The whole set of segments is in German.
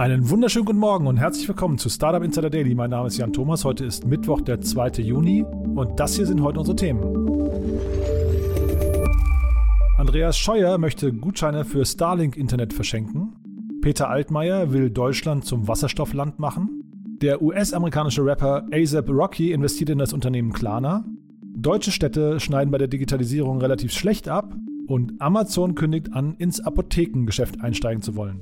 Einen wunderschönen guten Morgen und herzlich willkommen zu Startup Insider Daily. Mein Name ist Jan Thomas. Heute ist Mittwoch, der 2. Juni und das hier sind heute unsere Themen. Andreas Scheuer möchte Gutscheine für Starlink-Internet verschenken. Peter Altmaier will Deutschland zum Wasserstoffland machen. Der US-amerikanische Rapper ASAP Rocky investiert in das Unternehmen Klarna. Deutsche Städte schneiden bei der Digitalisierung relativ schlecht ab. Und Amazon kündigt an, ins Apothekengeschäft einsteigen zu wollen.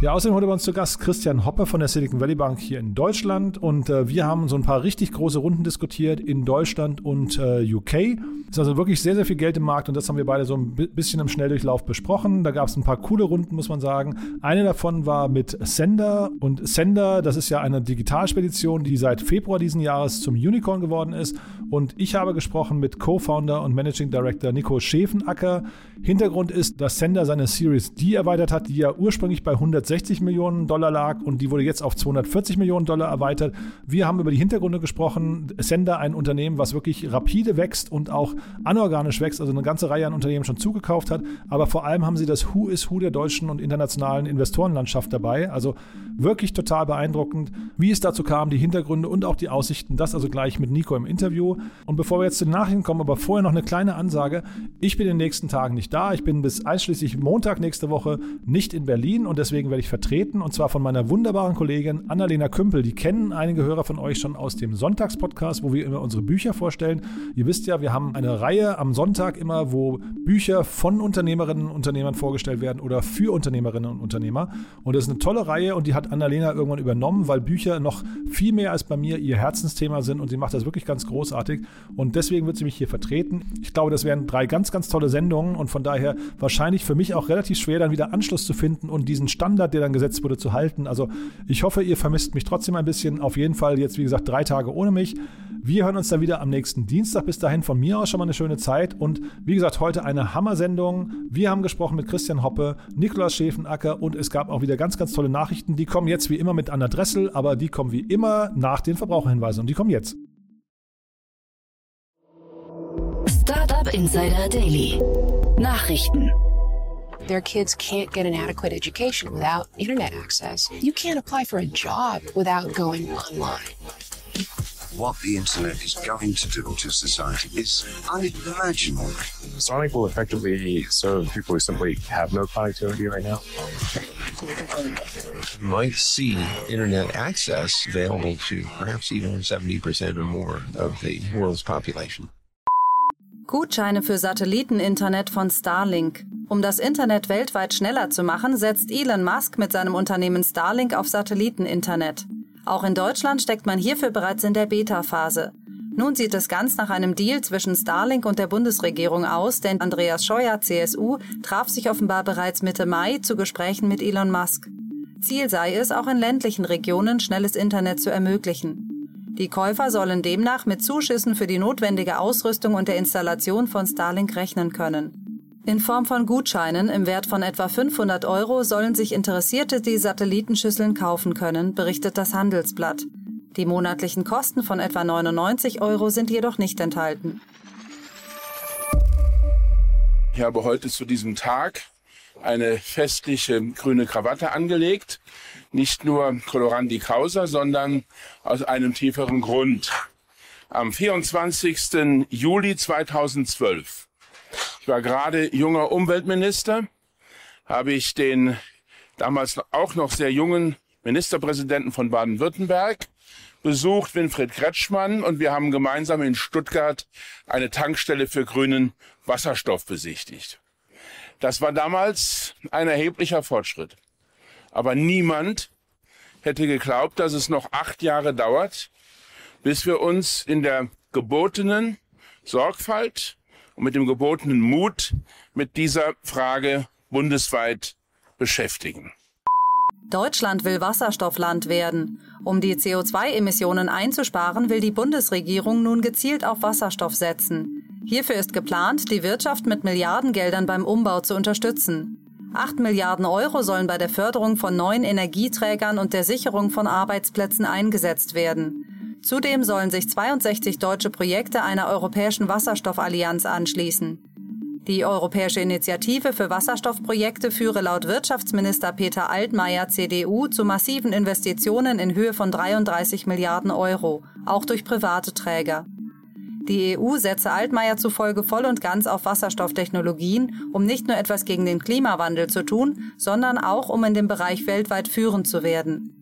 Ja, außerdem heute bei uns zu Gast Christian Hoppe von der Silicon Valley Bank hier in Deutschland und äh, wir haben so ein paar richtig große Runden diskutiert in Deutschland und äh, UK. Ist also wirklich sehr, sehr viel Geld im Markt und das haben wir beide so ein bisschen im Schnelldurchlauf besprochen. Da gab es ein paar coole Runden, muss man sagen. Eine davon war mit Sender und Sender, das ist ja eine Digitalspedition, die seit Februar diesen Jahres zum Unicorn geworden ist und ich habe gesprochen mit Co-Founder und Managing Director Nico Schäfenacker. Hintergrund ist, dass Sender seine Series D erweitert hat, die ja ursprünglich bei 100 160 Millionen Dollar lag und die wurde jetzt auf 240 Millionen Dollar erweitert. Wir haben über die Hintergründe gesprochen. Sender, ein Unternehmen, was wirklich rapide wächst und auch anorganisch wächst, also eine ganze Reihe an Unternehmen schon zugekauft hat. Aber vor allem haben sie das Who is Who der deutschen und internationalen Investorenlandschaft dabei. Also wirklich total beeindruckend, wie es dazu kam, die Hintergründe und auch die Aussichten. Das also gleich mit Nico im Interview. Und bevor wir jetzt zu den Nachrichten kommen, aber vorher noch eine kleine Ansage. Ich bin in den nächsten Tagen nicht da. Ich bin bis einschließlich Montag nächste Woche nicht in Berlin und deswegen werde werde ich vertreten und zwar von meiner wunderbaren Kollegin Annalena Kümpel. Die kennen einige Hörer von euch schon aus dem Sonntagspodcast, wo wir immer unsere Bücher vorstellen. Ihr wisst ja, wir haben eine Reihe am Sonntag immer, wo Bücher von Unternehmerinnen und Unternehmern vorgestellt werden oder für Unternehmerinnen und Unternehmer. Und das ist eine tolle Reihe und die hat Annalena irgendwann übernommen, weil Bücher noch viel mehr als bei mir ihr Herzensthema sind und sie macht das wirklich ganz großartig. Und deswegen wird sie mich hier vertreten. Ich glaube, das wären drei ganz, ganz tolle Sendungen und von daher wahrscheinlich für mich auch relativ schwer, dann wieder Anschluss zu finden und diesen Standard Standard, der dann gesetzt wurde, zu halten. Also ich hoffe, ihr vermisst mich trotzdem ein bisschen. Auf jeden Fall jetzt, wie gesagt, drei Tage ohne mich. Wir hören uns dann wieder am nächsten Dienstag. Bis dahin von mir aus schon mal eine schöne Zeit. Und wie gesagt, heute eine Hammer-Sendung. Wir haben gesprochen mit Christian Hoppe, Nikolaus Schäfenacker und es gab auch wieder ganz, ganz tolle Nachrichten. Die kommen jetzt wie immer mit Anna Dressel, aber die kommen wie immer nach den Verbraucherhinweisen. Und die kommen jetzt. Startup Insider Daily. Nachrichten. Their kids can't get an adequate education without internet access. You can't apply for a job without going online. What the internet is going to do to society is unimaginable. Sonic will effectively serve people who simply have no connectivity right now. You might see internet access available to perhaps even 70% or more of the world's population. Gutscheine für Satelliteninternet von Starlink. Um das Internet weltweit schneller zu machen, setzt Elon Musk mit seinem Unternehmen Starlink auf Satelliteninternet. Auch in Deutschland steckt man hierfür bereits in der Beta-Phase. Nun sieht es ganz nach einem Deal zwischen Starlink und der Bundesregierung aus, denn Andreas Scheuer, CSU, traf sich offenbar bereits Mitte Mai zu Gesprächen mit Elon Musk. Ziel sei es, auch in ländlichen Regionen schnelles Internet zu ermöglichen. Die Käufer sollen demnach mit Zuschüssen für die notwendige Ausrüstung und der Installation von Starlink rechnen können. In Form von Gutscheinen im Wert von etwa 500 Euro sollen sich Interessierte die Satellitenschüsseln kaufen können, berichtet das Handelsblatt. Die monatlichen Kosten von etwa 99 Euro sind jedoch nicht enthalten. Ich habe heute zu diesem Tag eine festliche grüne Krawatte angelegt nicht nur Colorandi Causa, sondern aus einem tieferen Grund. Am 24. Juli 2012, ich war gerade junger Umweltminister, habe ich den damals auch noch sehr jungen Ministerpräsidenten von Baden-Württemberg besucht, Winfried Kretschmann, und wir haben gemeinsam in Stuttgart eine Tankstelle für grünen Wasserstoff besichtigt. Das war damals ein erheblicher Fortschritt. Aber niemand hätte geglaubt, dass es noch acht Jahre dauert, bis wir uns in der gebotenen Sorgfalt und mit dem gebotenen Mut mit dieser Frage bundesweit beschäftigen. Deutschland will Wasserstoffland werden. Um die CO2-Emissionen einzusparen, will die Bundesregierung nun gezielt auf Wasserstoff setzen. Hierfür ist geplant, die Wirtschaft mit Milliardengeldern beim Umbau zu unterstützen. 8 Milliarden Euro sollen bei der Förderung von neuen Energieträgern und der Sicherung von Arbeitsplätzen eingesetzt werden. Zudem sollen sich 62 deutsche Projekte einer europäischen Wasserstoffallianz anschließen. Die Europäische Initiative für Wasserstoffprojekte führe laut Wirtschaftsminister Peter Altmaier CDU zu massiven Investitionen in Höhe von 33 Milliarden Euro, auch durch private Träger. Die EU setze Altmaier zufolge voll und ganz auf Wasserstofftechnologien, um nicht nur etwas gegen den Klimawandel zu tun, sondern auch um in dem Bereich weltweit führend zu werden.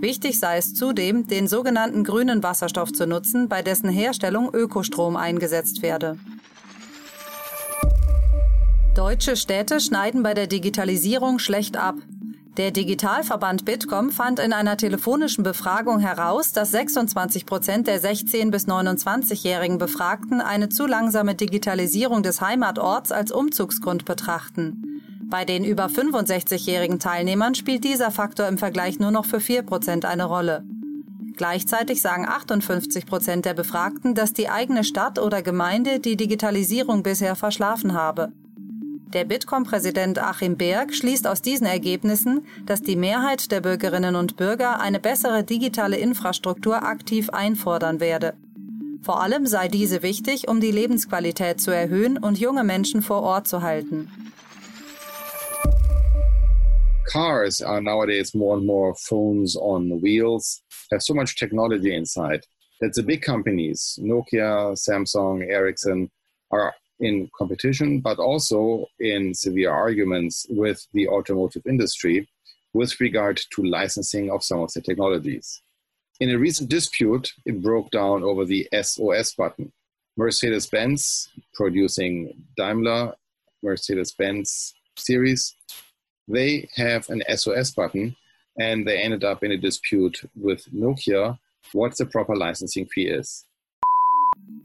Wichtig sei es zudem, den sogenannten grünen Wasserstoff zu nutzen, bei dessen Herstellung Ökostrom eingesetzt werde. Deutsche Städte schneiden bei der Digitalisierung schlecht ab. Der Digitalverband Bitkom fand in einer telefonischen Befragung heraus, dass 26 Prozent der 16- bis 29-jährigen Befragten eine zu langsame Digitalisierung des Heimatorts als Umzugsgrund betrachten. Bei den über 65-jährigen Teilnehmern spielt dieser Faktor im Vergleich nur noch für 4 Prozent eine Rolle. Gleichzeitig sagen 58 Prozent der Befragten, dass die eigene Stadt oder Gemeinde die Digitalisierung bisher verschlafen habe. Der Bitkom-Präsident Achim Berg schließt aus diesen Ergebnissen, dass die Mehrheit der Bürgerinnen und Bürger eine bessere digitale Infrastruktur aktiv einfordern werde. Vor allem sei diese wichtig, um die Lebensqualität zu erhöhen und junge Menschen vor Ort zu halten. Cars are nowadays more and more phones on wheels, have so much technology inside that the big companies, Nokia, Samsung, Ericsson, are in competition, but also in severe arguments with the automotive industry with regard to licensing of some of the technologies. In a recent dispute, it broke down over the SOS button. Mercedes Benz, producing Daimler, Mercedes Benz series, they have an SOS button and they ended up in a dispute with Nokia what the proper licensing fee is.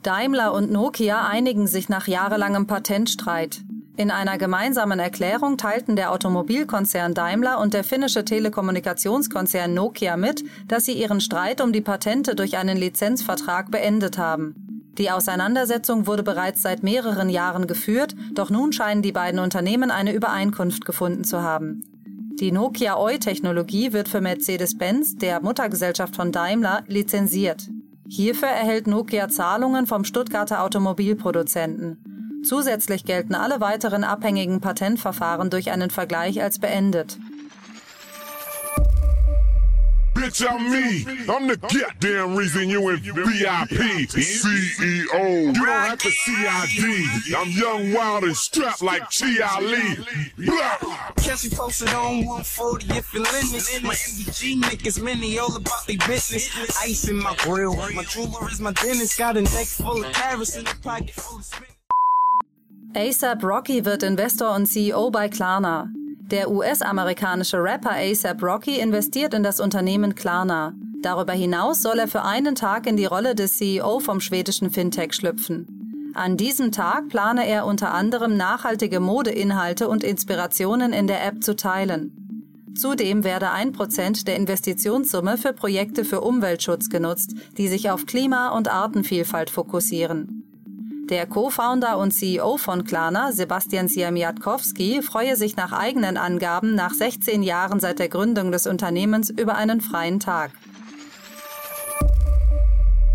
Daimler und Nokia einigen sich nach jahrelangem Patentstreit. In einer gemeinsamen Erklärung teilten der Automobilkonzern Daimler und der finnische Telekommunikationskonzern Nokia mit, dass sie ihren Streit um die Patente durch einen Lizenzvertrag beendet haben. Die Auseinandersetzung wurde bereits seit mehreren Jahren geführt, doch nun scheinen die beiden Unternehmen eine Übereinkunft gefunden zu haben. Die Nokia OI-Technologie wird für Mercedes-Benz, der Muttergesellschaft von Daimler, lizenziert. Hierfür erhält Nokia Zahlungen vom Stuttgarter Automobilproduzenten. Zusätzlich gelten alle weiteren abhängigen Patentverfahren durch einen Vergleich als beendet. Bitch, I'm me. I'm the goddamn reason you in VIP. CEO. You don't have to CID. I'm young, wild, and strapped like Chi Ali. Catch me posted on 140 if you're listening. My MDG niggas, many all about their business. Ice in my grill. My jeweler is my dentist. Got a neck full of carrots and a pocket full of spin. ASAP Rocky wird Investor und CEO bei Klarna. Der US-amerikanische Rapper ASAP Rocky investiert in das Unternehmen Klarna. Darüber hinaus soll er für einen Tag in die Rolle des CEO vom schwedischen Fintech schlüpfen. An diesem Tag plane er unter anderem nachhaltige Modeinhalte und Inspirationen in der App zu teilen. Zudem werde ein Prozent der Investitionssumme für Projekte für Umweltschutz genutzt, die sich auf Klima- und Artenvielfalt fokussieren. Der Co-Founder und CEO von Klarna, Sebastian Siemiatkowski, freue sich nach eigenen Angaben nach 16 Jahren seit der Gründung des Unternehmens über einen freien Tag.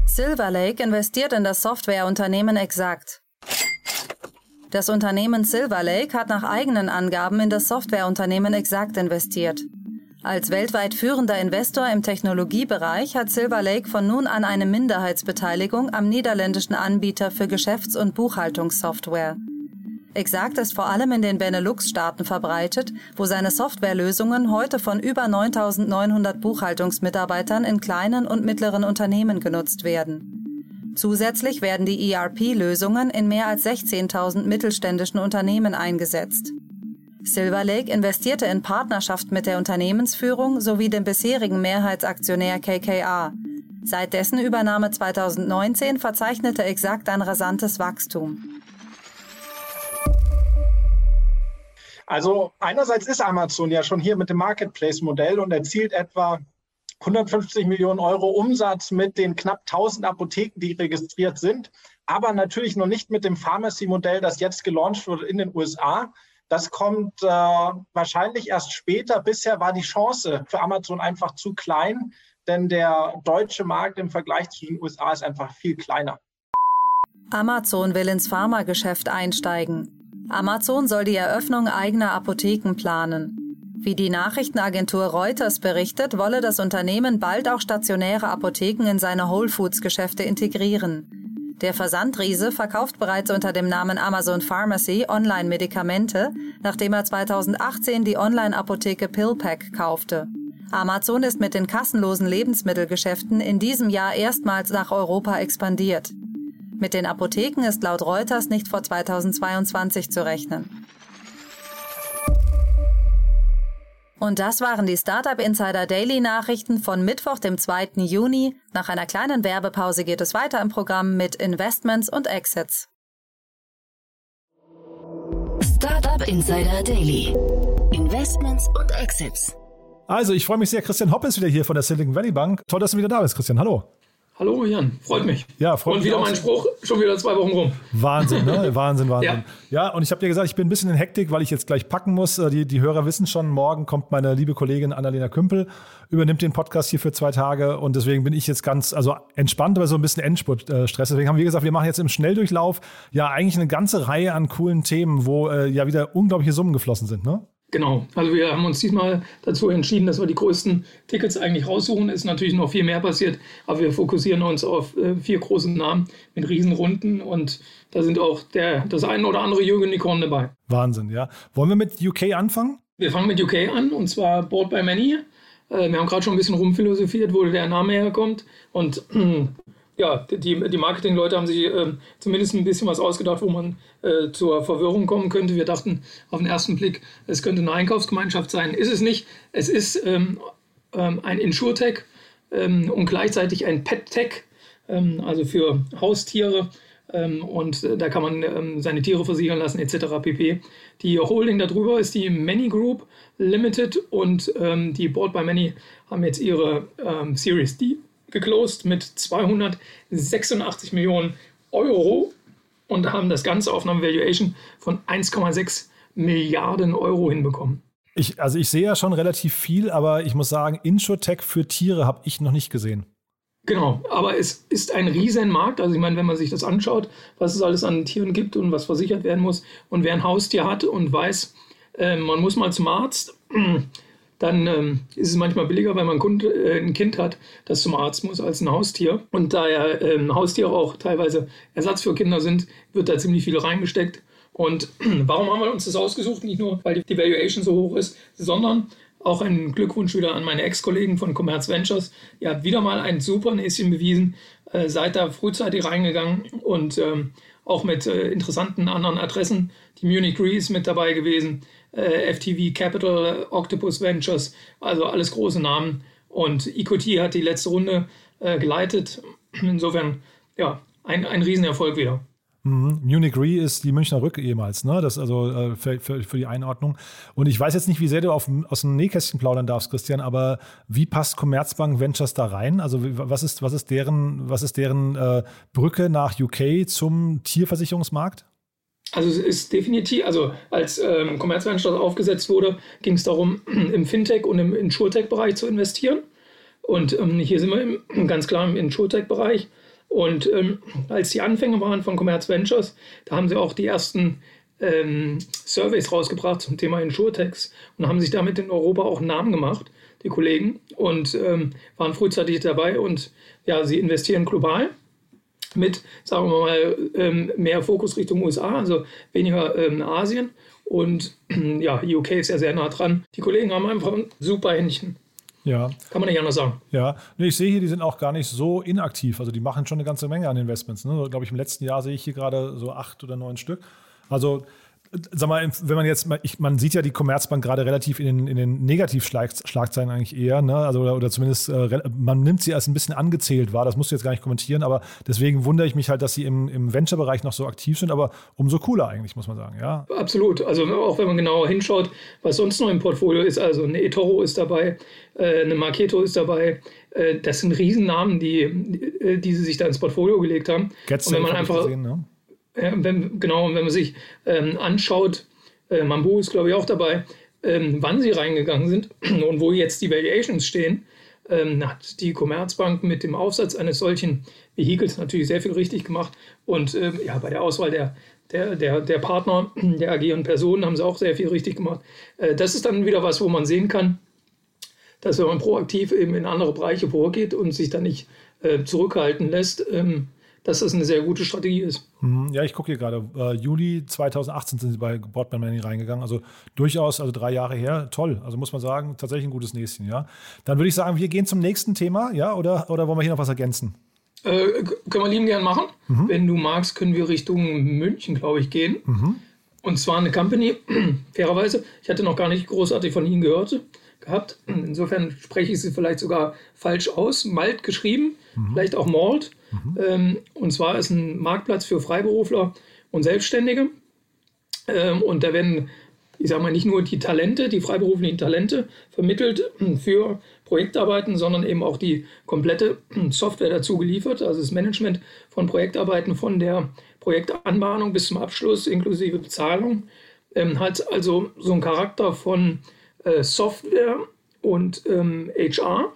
Silver Lake investiert in das Softwareunternehmen Exact. Das Unternehmen Silver Lake hat nach eigenen Angaben in das Softwareunternehmen Exact investiert. Als weltweit führender Investor im Technologiebereich hat Silver Lake von nun an eine Minderheitsbeteiligung am niederländischen Anbieter für Geschäfts- und Buchhaltungssoftware. Exakt ist vor allem in den Benelux-Staaten verbreitet, wo seine Softwarelösungen heute von über 9.900 Buchhaltungsmitarbeitern in kleinen und mittleren Unternehmen genutzt werden. Zusätzlich werden die ERP-Lösungen in mehr als 16.000 mittelständischen Unternehmen eingesetzt. Silver Lake investierte in Partnerschaft mit der Unternehmensführung sowie dem bisherigen Mehrheitsaktionär KKR. Seit dessen Übernahme 2019 verzeichnete Exakt ein rasantes Wachstum. Also einerseits ist Amazon ja schon hier mit dem Marketplace-Modell und erzielt etwa 150 Millionen Euro Umsatz mit den knapp 1000 Apotheken, die registriert sind, aber natürlich noch nicht mit dem Pharmacy-Modell, das jetzt gelauncht wurde in den USA. Das kommt äh, wahrscheinlich erst später. Bisher war die Chance für Amazon einfach zu klein, denn der deutsche Markt im Vergleich zu den USA ist einfach viel kleiner. Amazon will ins Pharmageschäft einsteigen. Amazon soll die Eröffnung eigener Apotheken planen. Wie die Nachrichtenagentur Reuters berichtet, wolle das Unternehmen bald auch stationäre Apotheken in seine Whole Foods Geschäfte integrieren. Der Versandriese verkauft bereits unter dem Namen Amazon Pharmacy Online-Medikamente, nachdem er 2018 die Online-Apotheke PillPack kaufte. Amazon ist mit den kassenlosen Lebensmittelgeschäften in diesem Jahr erstmals nach Europa expandiert. Mit den Apotheken ist laut Reuters nicht vor 2022 zu rechnen. Und das waren die Startup Insider Daily Nachrichten von Mittwoch, dem 2. Juni. Nach einer kleinen Werbepause geht es weiter im Programm mit Investments und Exits. Startup Insider Daily. Investments und Exits. Also, ich freue mich sehr. Christian Hopp ist wieder hier von der Silicon Valley Bank. Toll, dass du wieder da bist, Christian. Hallo. Hallo Jan, freut mich. Ja, freut und mich. Und wieder mein Spruch, schon wieder zwei Wochen rum. Wahnsinn, ne? Wahnsinn, Wahnsinn. Ja. ja, und ich habe dir gesagt, ich bin ein bisschen in Hektik, weil ich jetzt gleich packen muss. Äh, Die, die Hörer wissen schon, morgen kommt meine liebe Kollegin Annalena Kümpel, übernimmt den Podcast hier für zwei Tage und deswegen bin ich jetzt ganz, also entspannt, aber so ein bisschen Endspurt-Stress. Deswegen haben wir gesagt, wir machen jetzt im Schnelldurchlauf ja eigentlich eine ganze Reihe an coolen Themen, wo äh, ja wieder unglaubliche Summen geflossen sind, ne? Genau, also wir haben uns diesmal dazu entschieden, dass wir die größten Tickets eigentlich raussuchen. Ist natürlich noch viel mehr passiert, aber wir fokussieren uns auf äh, vier große Namen mit Riesenrunden und da sind auch der, das ein oder andere Jürgen Unicorn dabei. Wahnsinn, ja. Wollen wir mit UK anfangen? Wir fangen mit UK an und zwar Board by Many. Äh, wir haben gerade schon ein bisschen rumphilosophiert, wo der Name herkommt und ja, die, die Marketingleute haben sich äh, zumindest ein bisschen was ausgedacht, wo man äh, zur Verwirrung kommen könnte. Wir dachten auf den ersten Blick, es könnte eine Einkaufsgemeinschaft sein. Ist es nicht. Es ist ähm, ähm, ein Insurtech ähm, und gleichzeitig ein PetTech, ähm, also für Haustiere. Ähm, und äh, da kann man ähm, seine Tiere versichern lassen, etc. pp. Die Holding darüber ist die Many Group Limited und die Board by Many haben jetzt ihre Series D geclosed mit 286 Millionen Euro und haben das Ganze auf einer Valuation von 1,6 Milliarden Euro hinbekommen. Ich, also ich sehe ja schon relativ viel, aber ich muss sagen, Insurtech für Tiere habe ich noch nicht gesehen. Genau, aber es ist ein Riesenmarkt. Also ich meine, wenn man sich das anschaut, was es alles an Tieren gibt und was versichert werden muss und wer ein Haustier hat und weiß, äh, man muss mal zum Arzt, dann ähm, ist es manchmal billiger, wenn man ein, Kund, äh, ein, Kind hat, das zum Arzt muss, als ein Haustier. Und da ja ähm, Haustiere auch teilweise Ersatz für Kinder sind, wird da ziemlich viel reingesteckt. Und warum haben wir uns das ausgesucht? Nicht nur, weil die Valuation so hoch ist, sondern auch ein Glückwunsch wieder an meine Ex-Kollegen von Commerz Ventures. Ihr habt wieder mal ein super Näschen bewiesen, äh, seid da frühzeitig reingegangen und ähm, auch mit äh, interessanten anderen Adressen. Die Munich Re ist mit dabei gewesen, äh, FTV Capital, Octopus Ventures, also alles große Namen. Und EQT hat die letzte Runde äh, geleitet. Insofern, ja, ein, ein Riesenerfolg wieder. Mhm. Munich Re ist die Münchner Rück ehemals, ne? Das also äh, für, für, für, die Einordnung. Und ich weiß jetzt nicht, wie sehr du auf, aus dem Nähkästchen plaudern darfst, Christian, aber wie passt Commerzbank Ventures da rein? Also was ist, was ist deren, was ist deren äh, Brücke nach UK zum Tierversicherungsmarkt? Also es ist definitiv, also als ähm, Commerzbank aufgesetzt wurde, ging es darum, im Fintech und im Insurtech-Bereich zu investieren. Und ähm, hier sind wir im, ganz klar im Insurtech-Bereich. Und ähm, als die Anfänge waren von Commerz Ventures, da haben sie auch die ersten ähm, Surveys rausgebracht zum Thema Insurtechs und haben sich damit in Europa auch einen Namen gemacht, die Kollegen, und ähm, waren frühzeitig dabei. Und ja, sie investieren global mit, sagen wir mal, ähm, mehr Fokus Richtung USA, also weniger ähm, Asien. Und ja, UK ist ja sehr nah dran. Die Kollegen haben einfach ein super Händchen. Ja. Kann man nicht anders sagen. Ja, nee, ich sehe hier, die sind auch gar nicht so inaktiv. Also die machen schon eine ganze Menge an Investments. Ne? Glaube ich, im letzten Jahr sehe ich hier gerade so acht oder neun Stück. Also sag mal, wenn man jetzt, ich, man sieht ja die Commerzbank gerade relativ in den, in den Negativschlagzeilen eigentlich eher, ne? Also oder, oder zumindest äh, man nimmt sie als ein bisschen angezählt wahr. Das musst du jetzt gar nicht kommentieren, aber deswegen wundere ich mich halt, dass sie im, im Venture-Bereich noch so aktiv sind, aber umso cooler eigentlich, muss man sagen, ja. Absolut. Also auch wenn man genauer hinschaut, was sonst noch im Portfolio ist, also eine eToro ist dabei, äh, eine Marketo ist dabei. Äh, das sind Riesennamen, die, die sie sich da ins Portfolio gelegt haben. Getze Und wenn man einfach gesehen, ne? Wenn, genau, wenn man sich ähm, anschaut, äh, Mambu ist glaube ich auch dabei, ähm, wann sie reingegangen sind und wo jetzt die Valuations stehen, ähm, hat die Commerzbank mit dem Aufsatz eines solchen Vehikels natürlich sehr viel richtig gemacht. Und ähm, ja, bei der Auswahl der, der, der, der Partner, der agierenden Personen haben sie auch sehr viel richtig gemacht. Äh, das ist dann wieder was, wo man sehen kann, dass wenn man proaktiv eben in andere Bereiche vorgeht und sich dann nicht äh, zurückhalten lässt, ähm, dass das eine sehr gute Strategie ist. Mhm. Ja, ich gucke hier gerade. Äh, Juli 2018 sind sie bei Broadband Money reingegangen. Also durchaus, also drei Jahre her. Toll. Also muss man sagen, tatsächlich ein gutes Näschen, ja. Dann würde ich sagen, wir gehen zum nächsten Thema, ja? Oder, oder wollen wir hier noch was ergänzen? Äh, können wir lieben gern machen. Mhm. Wenn du magst, können wir Richtung München, glaube ich, gehen. Mhm. Und zwar eine Company, fairerweise, ich hatte noch gar nicht großartig von ihnen gehört gehabt. Insofern spreche ich sie vielleicht sogar falsch aus. Malt geschrieben, mhm. vielleicht auch Malt. Mhm. Ähm, und zwar ist ein Marktplatz für Freiberufler und Selbstständige. Ähm, und da werden, ich sage mal, nicht nur die Talente, die freiberuflichen Talente vermittelt für Projektarbeiten, sondern eben auch die komplette Software dazu geliefert. Also das Management von Projektarbeiten von der Projektanbahnung bis zum Abschluss inklusive Bezahlung. Ähm, hat also so einen Charakter von äh, Software und ähm, HR.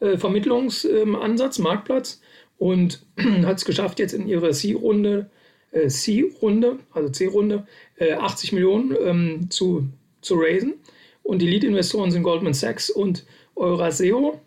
Äh, Vermittlungsansatz, Marktplatz und hat es geschafft, jetzt in ihrer C-Runde, äh, C-Runde, also C-Runde, äh, 80 Millionen ähm, zu, zu raisen. Und die Lead-Investoren sind Goldman Sachs und Euraseo,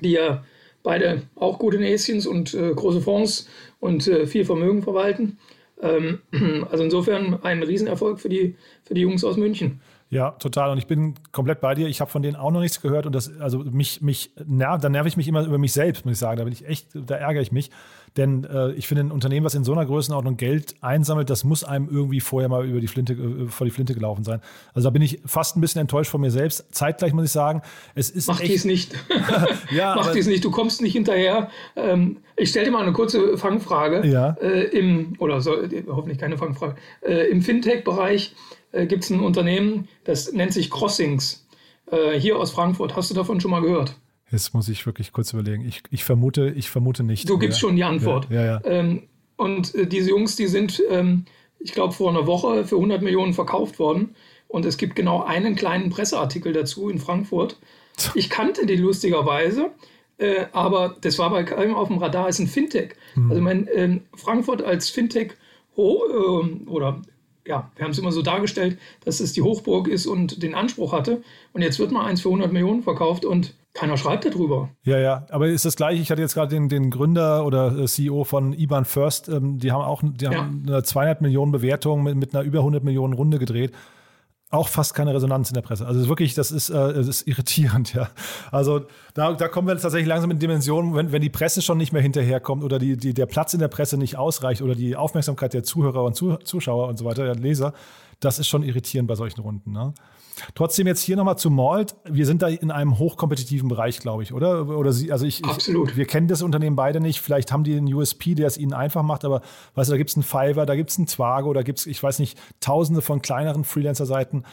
die ja beide auch gute Näschens und äh, große Fonds und äh, viel Vermögen verwalten. Ähm, also insofern ein Riesenerfolg für die, für die Jungs aus München. Ja, total. Und ich bin komplett bei dir. Ich habe von denen auch noch nichts gehört. Und das, also mich, mich nervt, da nerv ich mich immer über mich selbst, muss ich sagen. Da bin ich echt, da ärgere ich mich. Denn äh, ich finde, ein Unternehmen, was in so einer Größenordnung Geld einsammelt, das muss einem irgendwie vorher mal über die Flinte, äh, vor die Flinte gelaufen sein. Also da bin ich fast ein bisschen enttäuscht von mir selbst. Zeitgleich muss ich sagen, es ist. Mach dies nicht. ja, Mach dies nicht. Du kommst nicht hinterher. Ähm, ich stelle dir mal eine kurze Fangfrage. Ja. Äh, im, oder so, hoffentlich keine Fangfrage. Äh, Im Fintech-Bereich äh, gibt es ein Unternehmen, das nennt sich Crossings, äh, hier aus Frankfurt. Hast du davon schon mal gehört? Jetzt muss ich wirklich kurz überlegen. Ich, ich, vermute, ich vermute nicht. Du gibst ja. schon die Antwort. Ja, ja, ähm, und äh, diese Jungs, die sind, ähm, ich glaube, vor einer Woche für 100 Millionen verkauft worden. Und es gibt genau einen kleinen Presseartikel dazu in Frankfurt. Ich kannte die lustigerweise, äh, aber das war bei keinem auf dem Radar, ist ein Fintech. Mhm. Also mein ähm, Frankfurt als Fintech oh, äh, oder ja, wir haben es immer so dargestellt, dass es die Hochburg ist und den Anspruch hatte. Und jetzt wird mal eins für 100 Millionen verkauft und keiner schreibt darüber. Ja, ja, aber ist das gleiche. Ich hatte jetzt gerade den, den Gründer oder äh, CEO von IBAN First, ähm, die haben auch die haben ja. eine 200 Millionen Bewertung mit, mit einer über 100 Millionen Runde gedreht auch fast keine Resonanz in der Presse. Also wirklich, das ist, äh, das ist irritierend, ja. Also da, da kommen wir jetzt tatsächlich langsam in Dimensionen, wenn, wenn die Presse schon nicht mehr hinterherkommt oder die, die, der Platz in der Presse nicht ausreicht oder die Aufmerksamkeit der Zuhörer und Zuschauer und so weiter, der Leser, das ist schon irritierend bei solchen Runden. Ne? Trotzdem jetzt hier nochmal zu Malt. Wir sind da in einem hochkompetitiven Bereich, glaube ich, oder? Oder Sie, also ich, Absolut. Ich, wir kennen das Unternehmen beide nicht. Vielleicht haben die einen USP, der es ihnen einfach macht, aber weißt du, da gibt es einen Fiverr, da gibt es einen Twago, da gibt es, ich weiß nicht, tausende von kleineren Freelancer-Seiten.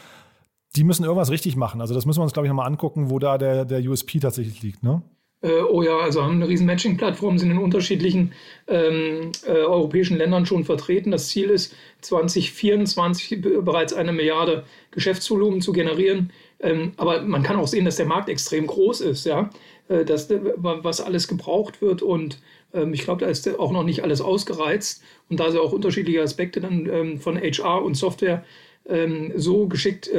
Die müssen irgendwas richtig machen. Also das müssen wir uns, glaube ich, nochmal angucken, wo da der, der USP tatsächlich liegt, ne? Äh, oh ja, also haben eine riesen Matching-Plattform, sind in unterschiedlichen ähm, äh, europäischen Ländern schon vertreten. Das Ziel ist, 2024 bereits eine Milliarde Geschäftsvolumen zu generieren. Ähm, aber man kann auch sehen, dass der Markt extrem groß ist, ja, äh, dass, was alles gebraucht wird. Und ähm, ich glaube, da ist auch noch nicht alles ausgereizt. Und da sie auch unterschiedliche Aspekte dann ähm, von HR und Software ähm, so geschickt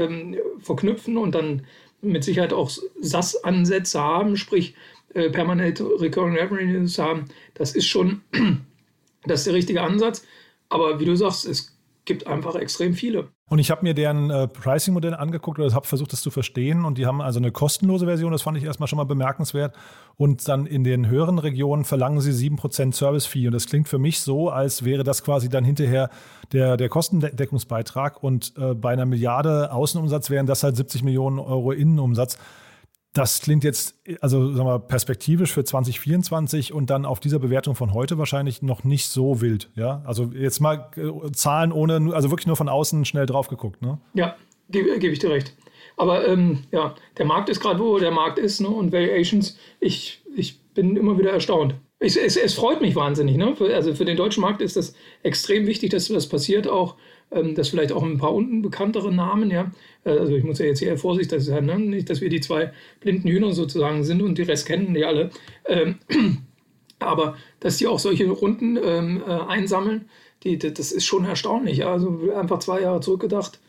verknüpfen und dann mit Sicherheit auch SAS-Ansätze haben, sprich äh, permanent Recurring Revenues haben, das ist schon das ist der richtige Ansatz. Aber wie du sagst, es gibt einfach extrem viele. Und ich habe mir deren äh, Pricing-Modell angeguckt oder habe versucht, das zu verstehen. Und die haben also eine kostenlose Version, das fand ich erstmal schon mal bemerkenswert. Und dann in den höheren Regionen verlangen sie 7% Service-Fee. Und das klingt für mich so, als wäre das quasi dann hinterher der, der Kostendeckungsbeitrag. Und äh, bei einer Milliarde Außenumsatz wären das halt 70 Millionen Euro Innenumsatz. Das klingt jetzt, also sagen wir, perspektivisch für 2024 und dann auf dieser Bewertung von heute wahrscheinlich noch nicht so wild. Ja, also jetzt mal äh, Zahlen ohne, also wirklich nur von außen schnell drauf geguckt. Ne? Ja, gebe geb ich dir recht. Aber ähm, ja, der Markt ist gerade, wo der Markt ist ne? und Variations, ich, ich bin immer wieder erstaunt. Ich, es, es freut mich wahnsinnig. Ne? Für, also für den deutschen Markt ist das extrem wichtig, dass das passiert, auch das vielleicht auch ein paar unbekanntere Namen, ja. Äh, also ich muss ja jetzt hier vorsichtig sein, ne? nicht, dass wir die zwei blinden Hühner sozusagen sind und die Rest kennen die alle. Ähm, aber dass die auch solche Runden ähm, äh, einsammeln, die, das ist schon erstaunlich. Also einfach zwei Jahre zurückgedacht,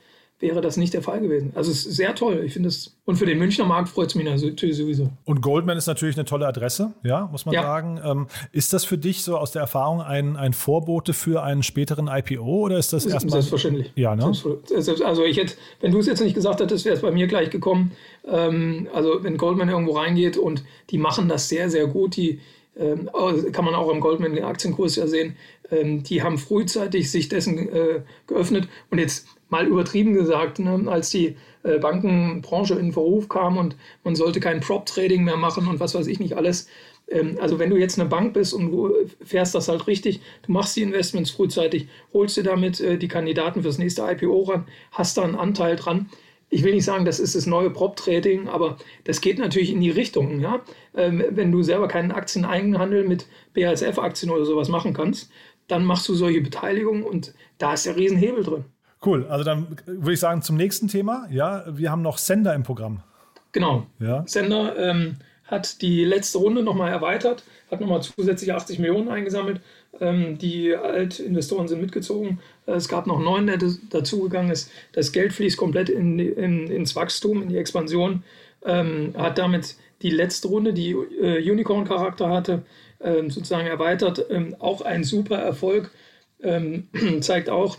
wäre das nicht der Fall gewesen. Also es ist sehr toll. Ich finde es, und für den Münchner Markt freut es mich natürlich sowieso. Und Goldman ist natürlich eine tolle Adresse, ja, muss man ja. sagen. Ähm, ist das für dich so aus der Erfahrung ein, ein Vorbote für einen späteren IPO oder ist das erstmal? Selbstverständlich. Ja, ne? Also ich hätte, wenn du es jetzt nicht gesagt hättest, wäre es bei mir gleich gekommen. Ähm, also wenn Goldman irgendwo reingeht und die machen das sehr, sehr gut, die ähm, kann man auch im Goldman Aktienkurs ja sehen, ähm, die haben frühzeitig sich dessen äh, geöffnet und jetzt mal übertrieben gesagt, ne, als die äh, Bankenbranche in Verruf kam und man sollte kein Prop-Trading mehr machen und was weiß ich nicht alles. Ähm, also wenn du jetzt eine Bank bist und du fährst das halt richtig, du machst die Investments frühzeitig, holst dir damit äh, die Kandidaten fürs nächste IPO ran, hast da einen Anteil dran. Ich will nicht sagen, das ist das neue Prop-Trading, aber das geht natürlich in die Richtung. Ja? Ähm, wenn du selber keinen Aktieneigenhandel mit BASF-Aktien oder sowas machen kannst, dann machst du solche Beteiligungen und da ist der Riesenhebel drin. Cool, also dann würde ich sagen zum nächsten Thema. Ja, wir haben noch Sender im Programm. Genau. Ja. Sender ähm, hat die letzte Runde nochmal erweitert, hat nochmal zusätzliche 80 Millionen eingesammelt. Ähm, die Altinvestoren sind mitgezogen. Äh, es gab noch neun, der dazugegangen ist. Das Geld fließt komplett in, in, ins Wachstum, in die Expansion. Ähm, hat damit die letzte Runde, die äh, Unicorn-Charakter hatte, ähm, sozusagen erweitert. Ähm, auch ein super Erfolg. Ähm, zeigt auch,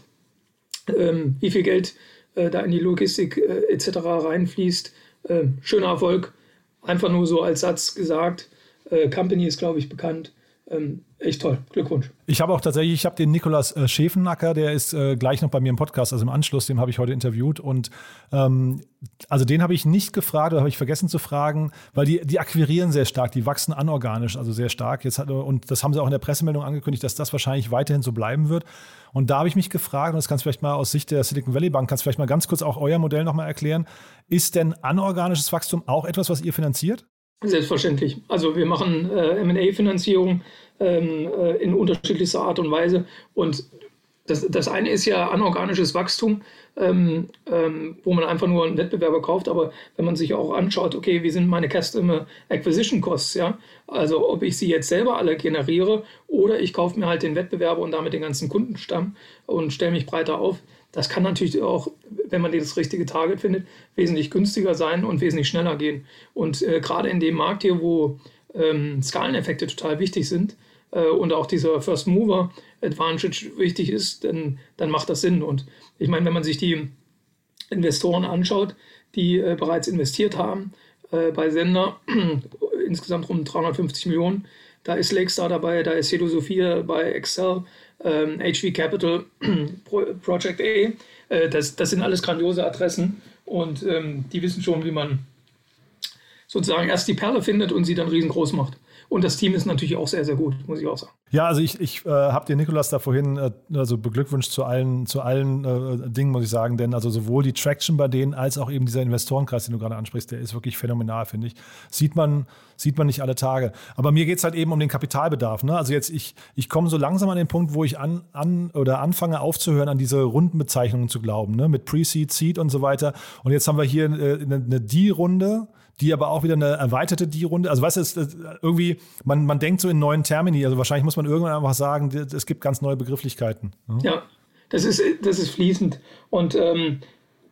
ähm, wie viel Geld äh, da in die Logistik äh, etc. reinfließt. Äh, schöner Erfolg, einfach nur so als Satz gesagt. Äh, Company ist, glaube ich, bekannt. Ähm, echt toll. Glückwunsch. Ich habe auch tatsächlich, ich habe den Nikolas äh, Schäfennacker, der ist äh, gleich noch bei mir im Podcast, also im Anschluss, den habe ich heute interviewt. Und ähm, also den habe ich nicht gefragt oder habe ich vergessen zu fragen, weil die, die akquirieren sehr stark, die wachsen anorganisch, also sehr stark. Jetzt hat, und das haben sie auch in der Pressemeldung angekündigt, dass das wahrscheinlich weiterhin so bleiben wird. Und da habe ich mich gefragt, und das kannst du vielleicht mal aus Sicht der Silicon Valley Bank, kannst du vielleicht mal ganz kurz auch euer Modell nochmal erklären. Ist denn anorganisches Wachstum auch etwas, was ihr finanziert? Selbstverständlich. Also wir machen äh, MA-Finanzierung ähm, äh, in unterschiedlichster Art und Weise. Und das, das eine ist ja anorganisches Wachstum, ähm, ähm, wo man einfach nur einen Wettbewerber kauft. Aber wenn man sich auch anschaut, okay, wie sind meine Customer Acquisition Costs, ja? Also ob ich sie jetzt selber alle generiere oder ich kaufe mir halt den Wettbewerber und damit den ganzen Kundenstamm und stelle mich breiter auf. Das kann natürlich auch, wenn man das richtige Target findet, wesentlich günstiger sein und wesentlich schneller gehen. Und äh, gerade in dem Markt hier, wo ähm, Skaleneffekte total wichtig sind äh, und auch dieser First Mover Advantage wichtig ist, dann, dann macht das Sinn. Und ich meine, wenn man sich die Investoren anschaut, die äh, bereits investiert haben äh, bei Sender, insgesamt rund 350 Millionen, da ist Lakestar dabei, da ist Philosophie bei Excel, ähm, HV Capital, Project A. Äh, das, das sind alles grandiose Adressen und ähm, die wissen schon, wie man sozusagen erst die Perle findet und sie dann riesengroß macht. Und das Team ist natürlich auch sehr, sehr gut, muss ich auch sagen. Ja, also ich, ich äh, habe dir Nikolas da vorhin äh, also beglückwünscht zu allen, zu allen äh, Dingen, muss ich sagen, denn also sowohl die Traction bei denen als auch eben dieser Investorenkreis, den du gerade ansprichst, der ist wirklich phänomenal, finde ich. Sieht man, sieht man nicht alle Tage. Aber mir geht es halt eben um den Kapitalbedarf. Ne? Also jetzt, ich, ich komme so langsam an den Punkt, wo ich an, an oder anfange aufzuhören, an diese Rundenbezeichnungen zu glauben, ne? mit Pre-Seed, Seed und so weiter. Und jetzt haben wir hier äh, eine, eine D-Runde die aber auch wieder eine erweiterte Die-Runde. Also weißt du, irgendwie, man, man denkt so in neuen Termini, also wahrscheinlich muss man irgendwann einfach sagen, es gibt ganz neue Begrifflichkeiten. Ja, ja das, ist, das ist fließend. Und ähm,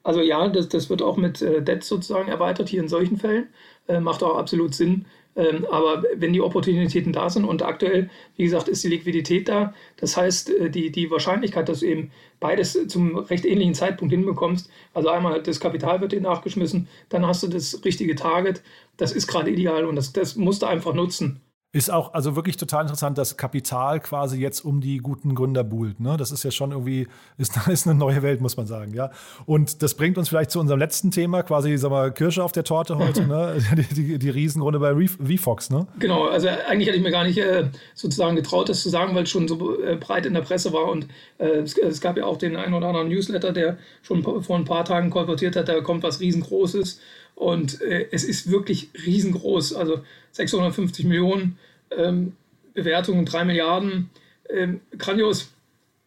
also ja, das, das wird auch mit äh, Debt sozusagen erweitert hier in solchen Fällen. Äh, macht auch absolut Sinn. Ähm, aber wenn die Opportunitäten da sind und aktuell, wie gesagt, ist die Liquidität da, das heißt, äh, die, die Wahrscheinlichkeit, dass du eben beides zum recht ähnlichen Zeitpunkt hinbekommst, also einmal das Kapital wird dir nachgeschmissen, dann hast du das richtige Target, das ist gerade ideal und das, das musst du einfach nutzen. Ist auch also wirklich total interessant, dass Kapital quasi jetzt um die guten Gründer buhlt. Ne? Das ist ja schon irgendwie, ist, ist eine neue Welt, muss man sagen. ja. Und das bringt uns vielleicht zu unserem letzten Thema, quasi, sag mal, Kirsche auf der Torte heute, ne? die, die, die Riesenrunde bei VFox. Ne? Genau, also eigentlich hätte ich mir gar nicht äh, sozusagen getraut, das zu sagen, weil es schon so äh, breit in der Presse war. Und äh, es, es, gab ja auch den einen oder anderen Newsletter, der schon vor ein paar Tagen kolportiert hat, da kommt was Riesengroßes. Und äh, es ist wirklich riesengroß. Also 650 Millionen ähm, Bewertungen, 3 Milliarden. Ähm, grandios,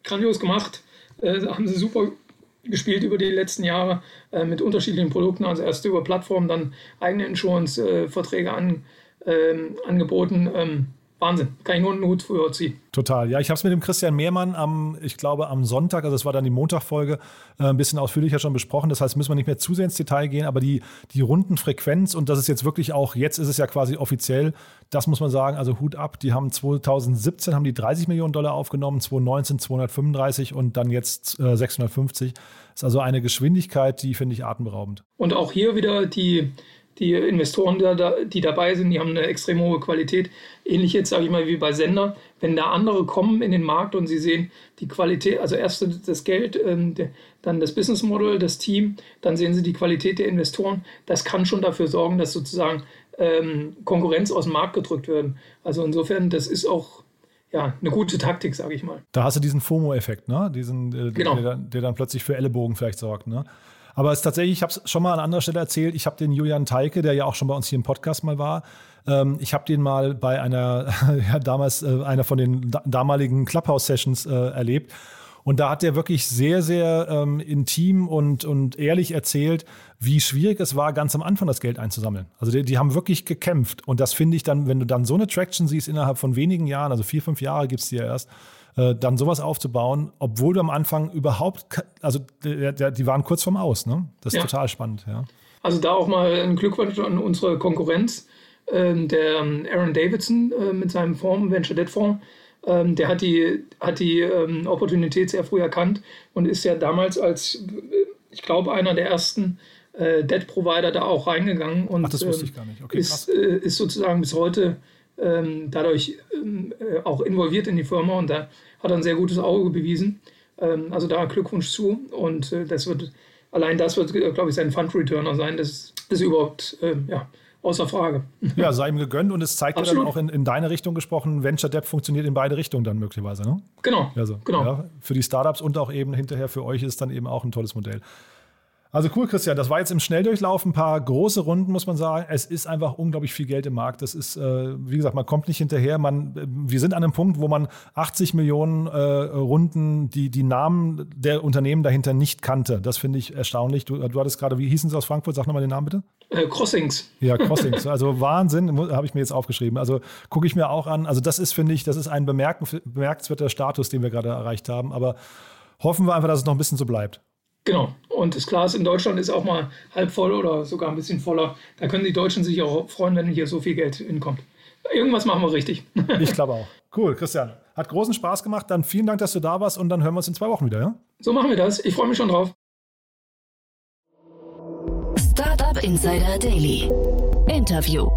grandios gemacht. äh, haben sie super gespielt über die letzten Jahre äh, mit unterschiedlichen Produkten. Also erst über Plattformen, dann eigene Insurance-Verträge an, ähm, angeboten. Wahnsinn, kann ich nur einen Hut für ziehen. Total. Ja, ich habe es mit dem Christian Mehrmann am, ich glaube, am Sonntag, also es war dann die Montagfolge, äh, ein bisschen ausführlicher schon besprochen. Das heißt, müssen wir nicht mehr zu sehr ins Detail gehen, aber die, die Rundenfrequenz und das ist jetzt wirklich auch, jetzt ist es ja quasi offiziell, das muss man sagen, also Hut ab. Die haben 2017 haben die 30 Millionen Dollar aufgenommen, 2019 235 und dann jetzt äh, 650. Das ist also eine Geschwindigkeit, die finde ich atemberaubend. Und auch hier wieder die die Investoren, die dabei sind, die haben eine extrem hohe Qualität. Ähnlich jetzt, sage ich mal, wie bei Sender. Wenn da andere kommen in den Markt und sie sehen die Qualität, also erst das Geld, ähm, dann das Business Model, das Team, dann sehen sie die Qualität der Investoren. Das kann schon dafür sorgen, dass sozusagen ähm, Konkurrenz aus dem Markt gedrückt werden. Also insofern, das ist auch ja, eine gute Taktik, sage ich mal. Da hast du diesen FOMO-Effekt, ne? Diesen, äh, genau. der, der, dann plötzlich für Ellenbogen vielleicht sorgt, ne? Aber es ist tatsächlich, ich habe es schon mal an anderer Stelle erzählt, ich habe den Julian Teike, der ja auch schon bei uns hier im Podcast mal war, ähm, ich habe den mal bei einer, ja, damals äh, einer von den da damaligen Clubhouse-Sessions äh, erlebt. Und da hat er wirklich sehr, sehr ähm, intim und, und ehrlich erzählt, wie schwierig es war, ganz am Anfang das Geld einzusammeln. Also die, die haben wirklich gekämpft. Und das finde ich dann, wenn du dann so eine Traction siehst innerhalb von wenigen Jahren, also vier, fünf Jahre gibt es die ja erst, äh, dann sowas aufzubauen, obwohl du am Anfang überhaupt, also der, der, die waren kurz vorm Aus, ne? Das ist ja. total spannend, ja. Also da auch mal ein Glückwunsch an unsere Konkurrenz, ähm, der ähm, Aaron Davidson äh, mit seinem Fonds, Venture Debt Fonds, ähm, der hat die, hat die ähm, Opportunität sehr früh erkannt und ist ja damals als, ich glaube, einer der ersten äh, Debt-Provider da auch reingegangen und Ach, das wusste ich gar nicht. Okay, ist, äh, ist sozusagen bis heute ähm, dadurch ähm, äh, auch involviert in die Firma und da hat er ein sehr gutes Auge bewiesen. Ähm, also da Glückwunsch zu und äh, das wird, allein das wird, äh, glaube ich, sein Fund-Returner sein. Das ist überhaupt, äh, ja, außer Frage. Ja, sei ihm gegönnt und es zeigt ja dann auch in, in, deine Richtung gesprochen, Venture Debt funktioniert in beide Richtungen dann möglicherweise. Ne? Genau. Also, genau. Ja, für die Startups und auch eben hinterher für euch ist dann eben auch ein tolles Modell. Also cool, Christian. Das war jetzt im Schnelldurchlauf ein paar große Runden, muss man sagen. Es ist einfach unglaublich viel Geld im Markt. Das ist, äh, wie gesagt, man kommt nicht hinterher. Man, äh, wir sind an einem Punkt, wo man 80 Millionen äh, Runden, die, die Namen der Unternehmen dahinter nicht kannte. Das finde ich erstaunlich. Du, du hattest gerade, wie hießen sie aus Frankfurt? Sag nochmal den Namen bitte. Crossings. Ja, Crossings. Also Wahnsinn, habe ich mir jetzt aufgeschrieben. Also gucke ich mir auch an. Also das ist, finde ich, das ist ein bemerkenswerter Status, den wir gerade erreicht haben. Aber hoffen wir einfach, dass es noch ein bisschen so bleibt. Genau. Und das Glas in Deutschland ist auch mal halb voll oder sogar ein bisschen voller. Da können die Deutschen sich auch freuen, wenn hier so viel Geld hinkommt. Irgendwas machen wir richtig. ich glaube auch. Cool, Christian. Hat großen Spaß gemacht. Dann vielen Dank, dass du da warst und dann hören wir uns in zwei Wochen wieder, ja? So machen wir das. Ich freue mich schon drauf. Startup Insider Daily. Interview.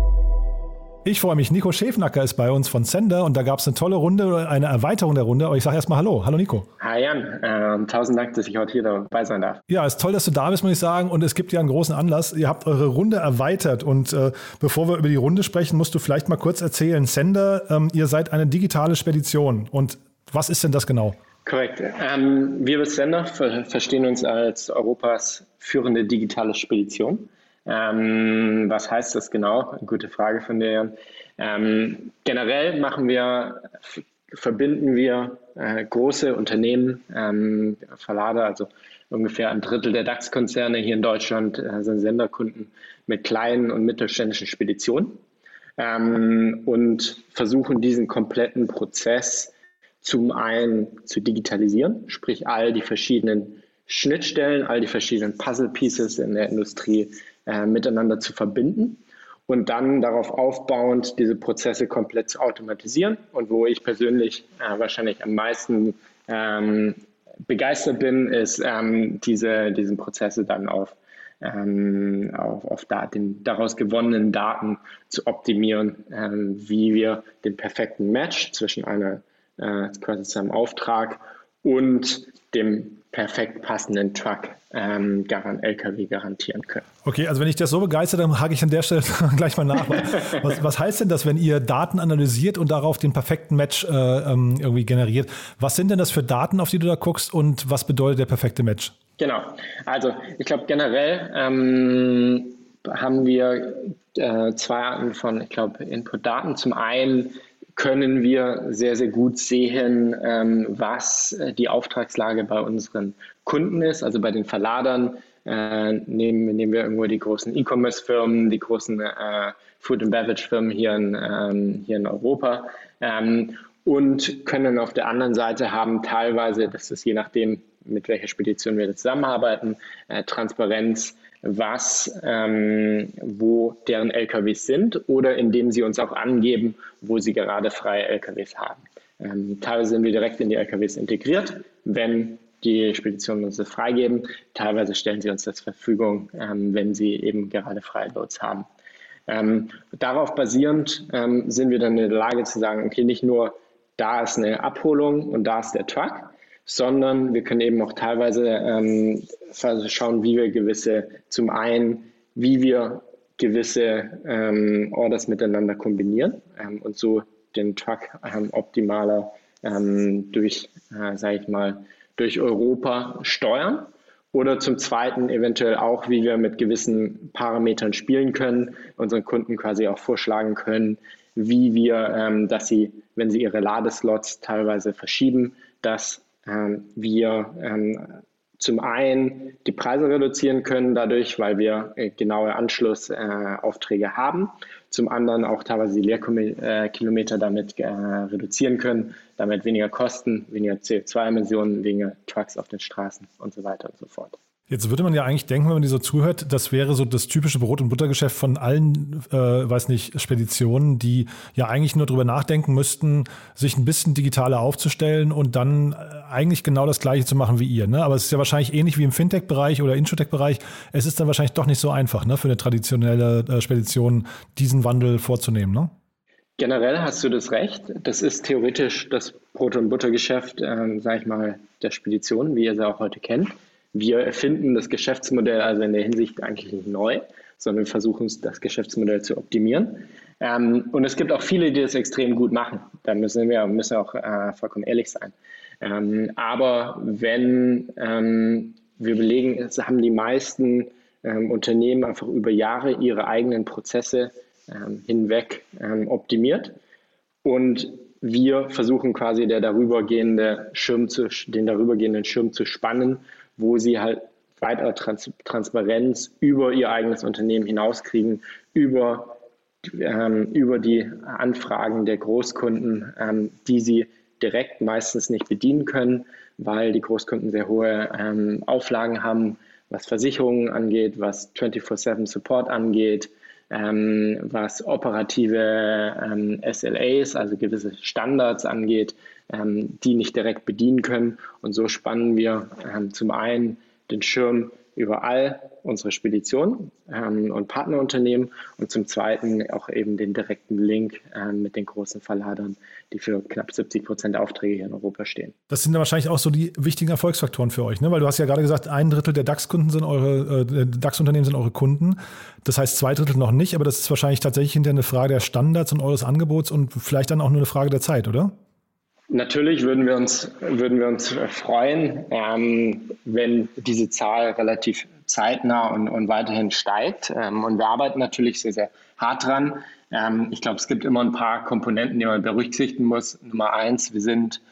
Ich freue mich. Nico Schäfnacker ist bei uns von Sender und da gab es eine tolle Runde, eine Erweiterung der Runde. Aber ich sage erstmal Hallo. Hallo Nico. Hi Jan. Ähm, tausend Dank, dass ich heute hier dabei sein darf. Ja, ist toll, dass du da bist, muss ich sagen. Und es gibt ja einen großen Anlass. Ihr habt eure Runde erweitert. Und äh, bevor wir über die Runde sprechen, musst du vielleicht mal kurz erzählen. Sender, ähm, ihr seid eine digitale Spedition. Und was ist denn das genau? Korrekt. Ähm, wir als Sender verstehen uns als Europas führende digitale Spedition. Ähm, was heißt das genau? Gute Frage von dir, Jan. Ähm, generell machen wir, verbinden wir äh, große Unternehmen, ähm, Verlader, also ungefähr ein Drittel der DAX-Konzerne hier in Deutschland äh, sind Senderkunden mit kleinen und mittelständischen Speditionen ähm, und versuchen diesen kompletten Prozess zum einen zu digitalisieren, sprich all die verschiedenen Schnittstellen, all die verschiedenen Puzzle-Pieces in der Industrie äh, miteinander zu verbinden und dann darauf aufbauend diese Prozesse komplett zu automatisieren. Und wo ich persönlich äh, wahrscheinlich am meisten ähm, begeistert bin, ist ähm, diese diesen Prozesse dann auf ähm, auf, auf den daraus gewonnenen Daten zu optimieren, ähm, wie wir den perfekten Match zwischen einer äh, quasi seinem Auftrag und dem perfekt passenden Truck ähm, LKW garantieren können. Okay, also wenn ich das so begeistert, dann hake ich an der Stelle gleich mal nach. Was, was, heißt denn das, wenn ihr Daten analysiert und darauf den perfekten Match äh, ähm, irgendwie generiert? Was sind denn das für Daten, auf die du da guckst und was bedeutet der perfekte Match? Genau, also ich glaube generell ähm, haben wir äh, zwei Arten von, ich glaube, Input-Daten. Zum einen können wir sehr, sehr gut sehen, ähm, was äh, die Auftragslage bei unseren Kunden ist, also bei den Verladern. Äh, nehmen, nehmen wir irgendwo die großen E-Commerce-Firmen, die großen äh, Food- and Beverage-Firmen hier in, ähm, hier in Europa ähm, und können auf der anderen Seite haben teilweise, das ist je nachdem, mit welcher Spedition wir zusammenarbeiten, äh, Transparenz was, ähm, wo deren LKWs sind oder indem sie uns auch angeben, wo sie gerade freie LKWs haben. Ähm, teilweise sind wir direkt in die LKWs integriert, wenn die Speditionen uns das freigeben. Teilweise stellen sie uns das zur Verfügung, ähm, wenn sie eben gerade freie Loads haben. Ähm, darauf basierend ähm, sind wir dann in der Lage zu sagen, okay, nicht nur da ist eine Abholung und da ist der Truck, sondern wir können eben auch teilweise ähm, schauen, wie wir gewisse, zum einen, wie wir gewisse ähm, Orders miteinander kombinieren ähm, und so den Truck ähm, optimaler ähm, durch, äh, sage ich mal, durch Europa steuern. Oder zum Zweiten eventuell auch, wie wir mit gewissen Parametern spielen können, unseren Kunden quasi auch vorschlagen können, wie wir, ähm, dass sie, wenn sie ihre Ladeslots teilweise verschieben, dass wir ähm, zum einen die Preise reduzieren können dadurch, weil wir äh, genaue Anschlussaufträge äh, haben. Zum anderen auch teilweise die Leerkilometer damit äh, reduzieren können, damit weniger Kosten, weniger CO2-Emissionen, weniger Trucks auf den Straßen und so weiter und so fort. Jetzt würde man ja eigentlich denken, wenn man dir so zuhört, das wäre so das typische Brot- und Buttergeschäft von allen, äh, weiß nicht, Speditionen, die ja eigentlich nur darüber nachdenken müssten, sich ein bisschen digitaler aufzustellen und dann äh, eigentlich genau das Gleiche zu machen wie ihr. Ne? Aber es ist ja wahrscheinlich ähnlich wie im Fintech-Bereich oder Insurtech-Bereich. Es ist dann wahrscheinlich doch nicht so einfach, ne, für eine traditionelle äh, Spedition diesen Wandel vorzunehmen. Ne? Generell hast du das recht. Das ist theoretisch das Brot- und Buttergeschäft, ähm, sage ich mal, der Spedition, wie ihr sie auch heute kennt. Wir erfinden das Geschäftsmodell also in der Hinsicht eigentlich nicht neu, sondern wir versuchen das Geschäftsmodell zu optimieren. Ähm, und es gibt auch viele, die das extrem gut machen. Da müssen wir müssen auch äh, vollkommen ehrlich sein. Ähm, aber wenn ähm, wir belegen, es haben die meisten ähm, Unternehmen einfach über Jahre ihre eigenen Prozesse ähm, hinweg ähm, optimiert und wir versuchen quasi der darübergehende Schirm zu, den darübergehenden Schirm zu spannen wo sie halt weitere Trans Transparenz über ihr eigenes Unternehmen hinauskriegen, über, ähm, über die Anfragen der Großkunden, ähm, die sie direkt meistens nicht bedienen können, weil die Großkunden sehr hohe ähm, Auflagen haben, was Versicherungen angeht, was 24-7 Support angeht, ähm, was operative ähm, SLAs, also gewisse Standards angeht, ähm, die nicht direkt bedienen können. Und so spannen wir ähm, zum einen den Schirm über all unsere Speditionen ähm, und Partnerunternehmen und zum Zweiten auch eben den direkten Link ähm, mit den großen Verladern, die für knapp 70 Prozent der Aufträge hier in Europa stehen. Das sind ja wahrscheinlich auch so die wichtigen Erfolgsfaktoren für euch, ne? weil du hast ja gerade gesagt, ein Drittel der DAX-Kunden sind eure, äh, DAX-Unternehmen sind eure Kunden. Das heißt zwei Drittel noch nicht, aber das ist wahrscheinlich tatsächlich hinter eine Frage der Standards und eures Angebots und vielleicht dann auch nur eine Frage der Zeit, oder? Natürlich würden wir uns, würden wir uns freuen, ähm, wenn diese Zahl relativ zeitnah und, und weiterhin steigt. Ähm, und wir arbeiten natürlich sehr, sehr hart dran. Ähm, ich glaube, es gibt immer ein paar Komponenten, die man berücksichtigen muss. Nummer eins, wir sind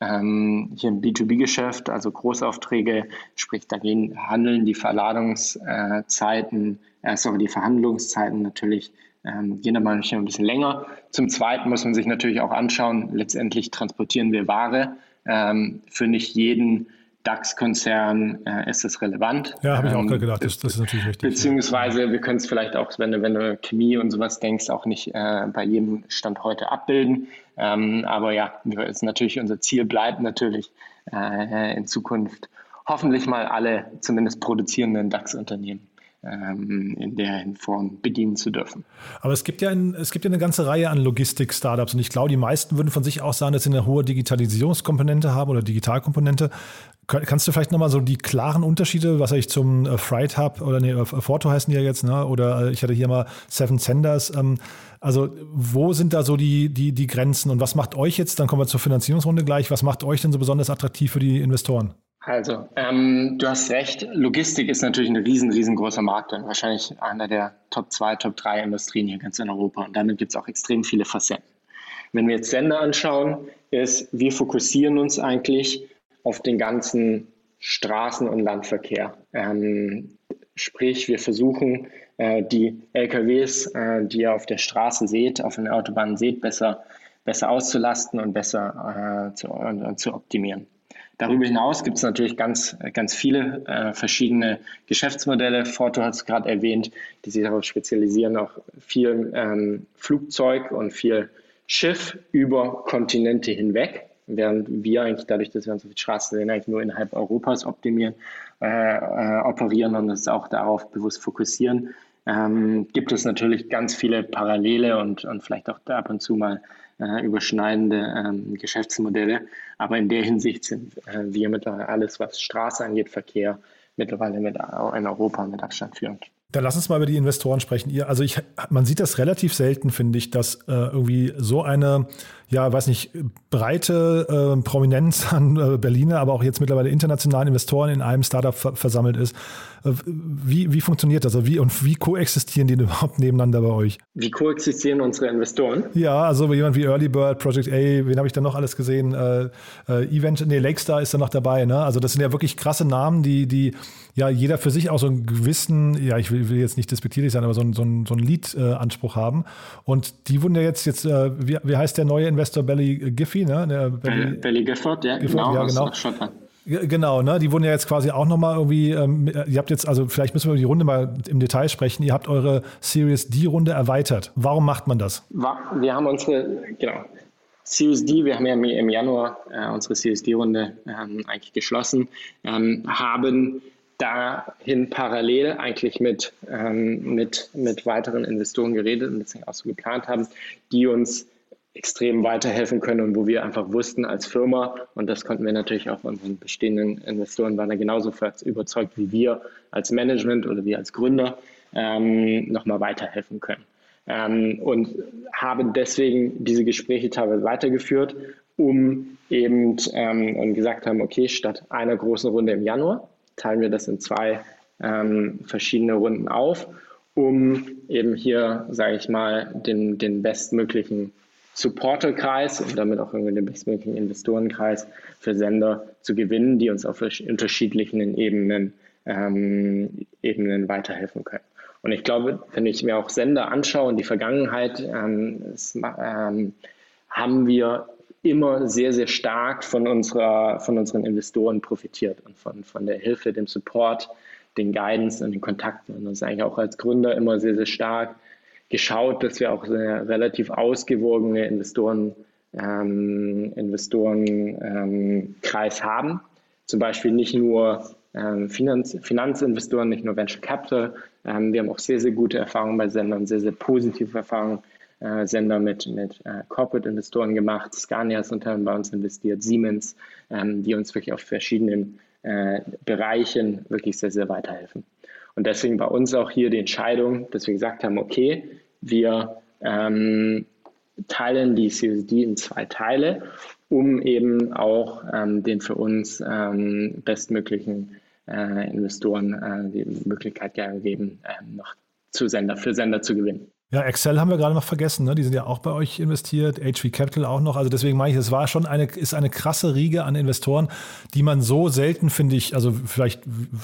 ähm, hier im B2B-Geschäft, also Großaufträge, sprich, da gehen, handeln die Verladungszeiten, äh, sorry, die Verhandlungszeiten natürlich ähm, gehen dann manchmal ein bisschen länger. Zum Zweiten muss man sich natürlich auch anschauen, letztendlich transportieren wir Ware. Ähm, für nicht jeden DAX-Konzern äh, ist das relevant. Ja, habe ich auch ähm, gerade gedacht, das, das, ist natürlich richtig. Beziehungsweise wir können es vielleicht auch, wenn du, wenn du Chemie und sowas denkst, auch nicht äh, bei jedem Stand heute abbilden. Ähm, aber ja, ist natürlich unser Ziel bleibt natürlich äh, in Zukunft hoffentlich mal alle zumindest produzierenden DAX-Unternehmen in der Form bedienen zu dürfen. Aber es gibt ja, ein, es gibt ja eine ganze Reihe an Logistik-Startups und ich glaube, die meisten würden von sich aus sagen, dass sie eine hohe Digitalisierungskomponente haben oder Digitalkomponente. Kannst du vielleicht nochmal so die klaren Unterschiede, was ich zum äh, Freight Hub oder nee, äh, Forto heißen die ja jetzt, ne? oder äh, ich hatte hier mal Seven Senders. Ähm, also wo sind da so die, die, die Grenzen und was macht euch jetzt, dann kommen wir zur Finanzierungsrunde gleich, was macht euch denn so besonders attraktiv für die Investoren? Also, ähm, du hast recht, Logistik ist natürlich ein riesen, riesengroßer Markt und wahrscheinlich einer der Top 2, Top 3 Industrien hier ganz in Europa. Und damit gibt es auch extrem viele Facetten. Wenn wir jetzt Sender anschauen, ist, wir fokussieren uns eigentlich auf den ganzen Straßen- und Landverkehr. Ähm, sprich, wir versuchen, äh, die LKWs, äh, die ihr auf der Straße seht, auf den Autobahnen seht, besser, besser auszulasten und besser äh, zu, zu optimieren. Darüber hinaus gibt es natürlich ganz, ganz viele äh, verschiedene Geschäftsmodelle. Forto hat es gerade erwähnt, die sich darauf spezialisieren, auch viel ähm, Flugzeug und viel Schiff über Kontinente hinweg, während wir eigentlich dadurch, dass wir uns auf die Straße sehen, eigentlich nur innerhalb Europas optimieren, äh, äh, operieren und uns auch darauf bewusst fokussieren. Ähm, gibt es natürlich ganz viele Parallele und, und vielleicht auch ab und zu mal äh, überschneidende ähm, Geschäftsmodelle. Aber in der Hinsicht sind äh, wir mittlerweile alles, was Straße angeht, Verkehr, mittlerweile mit, in Europa mit Abstand führend. Dann lass uns mal über die Investoren sprechen. Ihr, also ich, man sieht das relativ selten, finde ich, dass äh, irgendwie so eine, ja, weiß nicht, breite äh, Prominenz an äh, Berliner, aber auch jetzt mittlerweile internationalen Investoren in einem Startup ver versammelt ist. Äh, wie, wie funktioniert das? Also wie und wie koexistieren die überhaupt nebeneinander bei euch? Wie koexistieren unsere Investoren? Ja, also jemand wie Early Bird, Project A, wen habe ich da noch alles gesehen? Äh, äh, Event, nee, Lakestar ist da noch dabei. Ne? Also das sind ja wirklich krasse Namen, die, die ja jeder für sich auch so einen gewissen, ja, ich will, will jetzt nicht despektierlich sein, aber so, ein, so, ein, so einen Lead-Anspruch haben. Und die wurden ja jetzt, jetzt wie, wie heißt der neue Investor Belly Giffy, ne? Der Belly, Belly Gifford, ja, Gifford, genau. Ja, genau. Genau, ne? Die wurden ja jetzt quasi auch nochmal irgendwie, ähm, ihr habt jetzt, also vielleicht müssen wir über die Runde mal im Detail sprechen. Ihr habt eure Series D-Runde erweitert. Warum macht man das? Wir haben unsere, genau, Series D, wir haben ja im Januar äh, unsere Series D-Runde ähm, eigentlich geschlossen, ähm, haben dahin parallel eigentlich mit, ähm, mit, mit weiteren Investoren geredet und deswegen auch so geplant haben, die uns extrem weiterhelfen können und wo wir einfach wussten als Firma, und das konnten wir natürlich auch unseren bestehenden Investoren, waren da genauso überzeugt wie wir als Management oder wir als Gründer, ähm, nochmal weiterhelfen können. Ähm, und haben deswegen diese Gespräche teilweise weitergeführt, um eben ähm, und gesagt haben, okay, statt einer großen Runde im Januar teilen wir das in zwei ähm, verschiedene Runden auf, um eben hier, sage ich mal, den, den bestmöglichen Supporterkreis und damit auch irgendwie den bestmöglichen Investorenkreis für Sender zu gewinnen, die uns auf unterschiedlichen Ebenen, ähm, Ebenen weiterhelfen können. Und ich glaube, wenn ich mir auch Sender anschaue in die Vergangenheit, ähm, es, ähm, haben wir immer sehr, sehr stark von, unserer, von unseren Investoren profitiert und von, von der Hilfe, dem Support, den Guidance und den Kontakten. Und ist eigentlich auch als Gründer immer sehr, sehr stark geschaut, dass wir auch eine relativ ausgewogene Investoren, ähm, Investorenkreis ähm, haben. Zum Beispiel nicht nur ähm, Finanz, Finanzinvestoren, nicht nur Venture Capital. Ähm, wir haben auch sehr, sehr gute Erfahrungen bei Sendern, sehr, sehr positive Erfahrungen. Äh, Sender mit, mit äh, Corporate-Investoren gemacht. Scania ist unter anderem bei uns investiert, Siemens, ähm, die uns wirklich auf verschiedenen äh, Bereichen wirklich sehr, sehr weiterhelfen. Und deswegen bei uns auch hier die Entscheidung, dass wir gesagt haben, okay, wir ähm, teilen die CSD in zwei Teile, um eben auch ähm, den für uns ähm, bestmöglichen äh, Investoren äh, die Möglichkeit geben, äh, noch zu Sender, für Sender zu gewinnen. Ja, Excel haben wir gerade noch vergessen, ne? Die sind ja auch bei euch investiert, HV Capital auch noch. Also deswegen meine ich, es war schon eine, ist eine krasse Riege an Investoren, die man so selten, finde ich, also vielleicht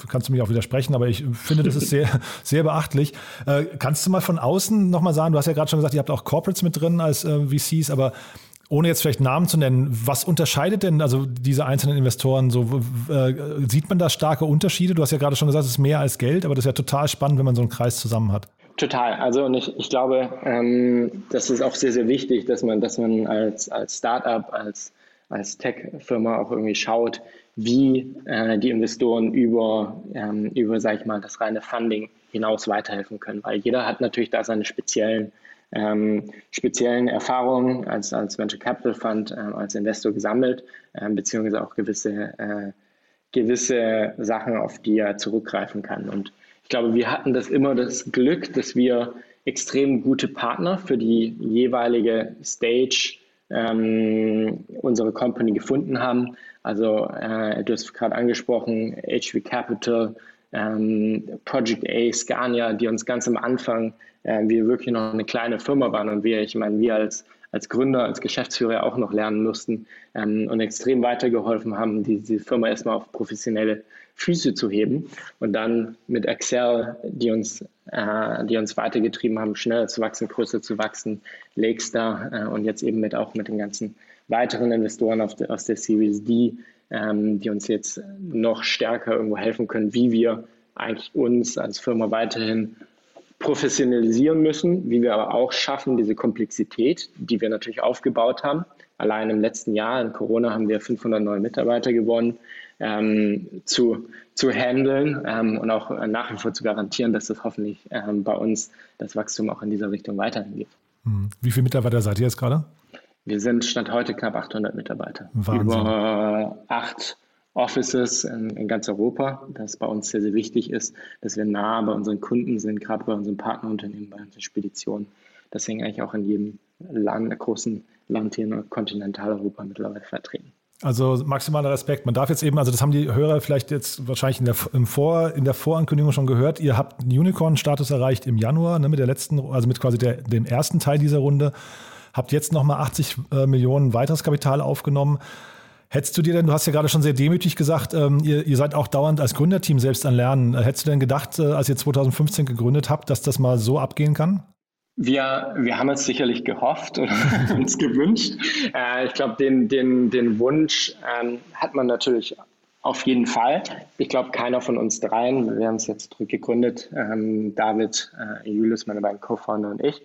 kannst du mich auch widersprechen, aber ich finde, das ist sehr, sehr beachtlich. Äh, kannst du mal von außen nochmal sagen, du hast ja gerade schon gesagt, ihr habt auch Corporates mit drin als äh, VCs, aber ohne jetzt vielleicht Namen zu nennen, was unterscheidet denn also diese einzelnen Investoren so? Äh, sieht man da starke Unterschiede? Du hast ja gerade schon gesagt, es ist mehr als Geld, aber das ist ja total spannend, wenn man so einen Kreis zusammen hat. Total. Also und ich, ich glaube, ähm, das ist auch sehr, sehr wichtig, dass man, dass man als, als Startup, als, als Tech-Firma auch irgendwie schaut, wie äh, die Investoren über, ähm, über, sag ich mal, das reine Funding hinaus weiterhelfen können. Weil jeder hat natürlich da seine speziellen, ähm, speziellen Erfahrungen als, als Venture Capital Fund, äh, als Investor gesammelt, äh, beziehungsweise auch gewisse, äh, gewisse Sachen, auf die er zurückgreifen kann. Und ich glaube, wir hatten das immer das Glück, dass wir extrem gute Partner für die jeweilige Stage ähm, unsere Company gefunden haben. Also äh, du hast gerade angesprochen, HV Capital, ähm, Project A, Scania, die uns ganz am Anfang, äh, wir wirklich noch eine kleine Firma waren und wir, ich meine, wir als als Gründer, als Geschäftsführer auch noch lernen mussten ähm, und extrem weitergeholfen haben, die, die Firma erstmal auf professionelle Füße zu heben und dann mit Excel, die uns, äh, die uns weitergetrieben haben, schneller zu wachsen, größer zu wachsen, Lakestar äh, und jetzt eben mit auch mit den ganzen weiteren Investoren de, aus der Series D, ähm, die uns jetzt noch stärker irgendwo helfen können, wie wir eigentlich uns als Firma weiterhin professionalisieren müssen, wie wir aber auch schaffen, diese Komplexität, die wir natürlich aufgebaut haben. Allein im letzten Jahr in Corona haben wir 500 neue Mitarbeiter gewonnen, ähm, zu, zu handeln ähm, und auch nach wie vor zu garantieren, dass das hoffentlich ähm, bei uns das Wachstum auch in dieser Richtung weiterhin geht. Hm. Wie viele Mitarbeiter seid ihr jetzt gerade? Wir sind Stand heute knapp 800 Mitarbeiter. Wahnsinn. Über acht Offices in, in, ganz Europa, das bei uns sehr, sehr wichtig ist, dass wir nah bei unseren Kunden sind, gerade bei unseren Partnerunternehmen, bei unseren Speditionen. Deswegen eigentlich auch in jedem Land, großen Land hier in Kontinentaleuropa mittlerweile vertreten. Also maximaler Respekt. Man darf jetzt eben, also das haben die Hörer vielleicht jetzt wahrscheinlich in der, Vor, in der Vorankündigung schon gehört. Ihr habt einen Unicorn-Status erreicht im Januar, ne, mit der letzten, also mit quasi der, dem ersten Teil dieser Runde. Habt jetzt nochmal 80 äh, Millionen weiteres Kapital aufgenommen. Hättest du dir denn, du hast ja gerade schon sehr demütig gesagt, ähm, ihr, ihr, seid auch dauernd als Gründerteam selbst an Lernen. Hättest du denn gedacht, äh, als ihr 2015 gegründet habt, dass das mal so abgehen kann? Wir, wir haben es sicherlich gehofft oder uns gewünscht. Äh, ich glaube, den, den, den Wunsch ähm, hat man natürlich auf jeden Fall. Ich glaube, keiner von uns dreien, wir haben es jetzt zurückgegründet, ähm, David, äh, Julius, meine beiden Co-Founder und ich,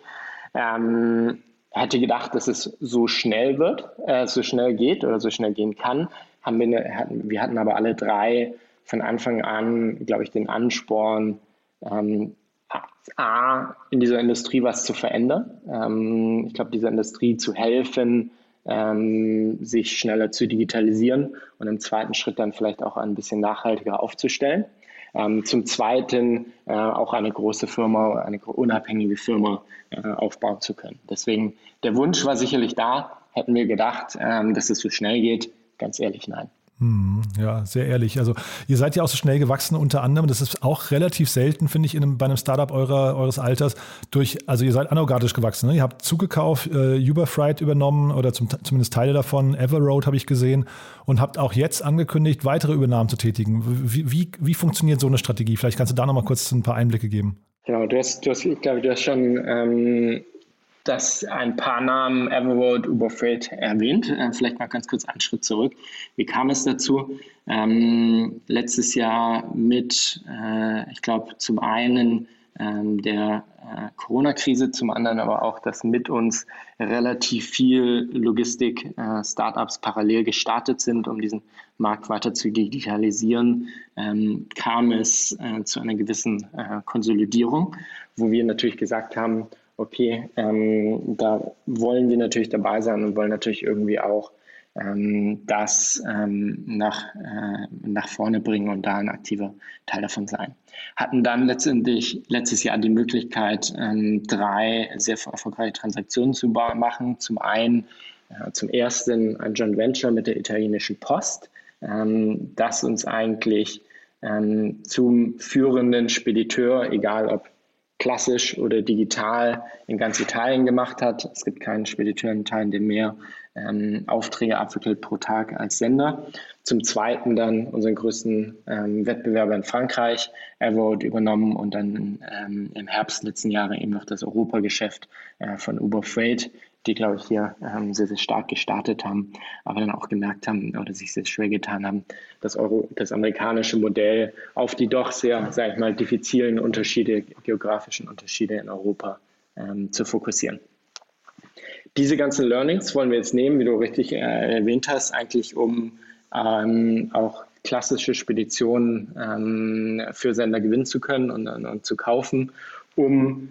ähm, hätte gedacht, dass es so schnell wird, äh, so schnell geht oder so schnell gehen kann. Haben wir, eine, hatten, wir hatten aber alle drei von Anfang an, glaube ich, den Ansporn, ähm, A, in dieser Industrie was zu verändern. Ähm, ich glaube, dieser Industrie zu helfen, ähm, sich schneller zu digitalisieren und im zweiten Schritt dann vielleicht auch ein bisschen nachhaltiger aufzustellen. Ähm, zum Zweiten äh, auch eine große Firma, eine unabhängige Firma äh, aufbauen zu können. Deswegen, der Wunsch war sicherlich da. Hätten wir gedacht, ähm, dass es so schnell geht? Ganz ehrlich, nein. Hm, ja, sehr ehrlich. Also ihr seid ja auch so schnell gewachsen, unter anderem, das ist auch relativ selten, finde ich, in einem, bei einem Startup eurer, eures Alters, durch, also ihr seid anorganisch gewachsen. Ne? Ihr habt zugekauft, äh, Uberfreight übernommen oder zum, zumindest Teile davon, Everroad habe ich gesehen und habt auch jetzt angekündigt, weitere Übernahmen zu tätigen. Wie, wie, wie funktioniert so eine Strategie? Vielleicht kannst du da nochmal kurz ein paar Einblicke geben. Genau, du hast, du hast ich glaube, du hast schon ähm, dass ein paar Namen Everroad, Uberfreight erwähnt. Äh, vielleicht mal ganz kurz einen Schritt zurück. Wie kam es dazu? Ähm, letztes Jahr mit, äh, ich glaube, zum einen ähm, der äh, Corona-Krise, zum anderen aber auch, dass mit uns relativ viel Logistik-Startups äh, parallel gestartet sind, um diesen Markt weiter zu digitalisieren, ähm, kam es äh, zu einer gewissen äh, Konsolidierung, wo wir natürlich gesagt haben, okay, ähm, da wollen wir natürlich dabei sein und wollen natürlich irgendwie auch ähm, das ähm, nach, äh, nach vorne bringen und da ein aktiver Teil davon sein. Hatten dann letztendlich letztes Jahr die Möglichkeit, ähm, drei sehr erfolgreiche Transaktionen zu machen. Zum einen, äh, zum ersten ein Joint Venture mit der italienischen Post, ähm, das uns eigentlich ähm, zum führenden Spediteur, egal ob klassisch oder digital in ganz Italien gemacht hat. Es gibt keinen Spediteur in Italien, der mehr ähm, Aufträge abwickelt pro Tag als Sender. Zum Zweiten dann unseren größten ähm, Wettbewerber in Frankreich, Everroad, übernommen und dann ähm, im Herbst letzten Jahres eben noch das Europageschäft äh, von Uber Freight die, glaube ich, hier ähm, sehr, sehr stark gestartet haben, aber dann auch gemerkt haben oder sich sehr schwer getan haben, das, Euro, das amerikanische Modell auf die doch sehr, sage ich mal, diffizilen Unterschiede, geografischen Unterschiede in Europa ähm, zu fokussieren. Diese ganzen Learnings wollen wir jetzt nehmen, wie du richtig äh, erwähnt hast, eigentlich um ähm, auch klassische Speditionen ähm, für Sender gewinnen zu können und, und, und zu kaufen, um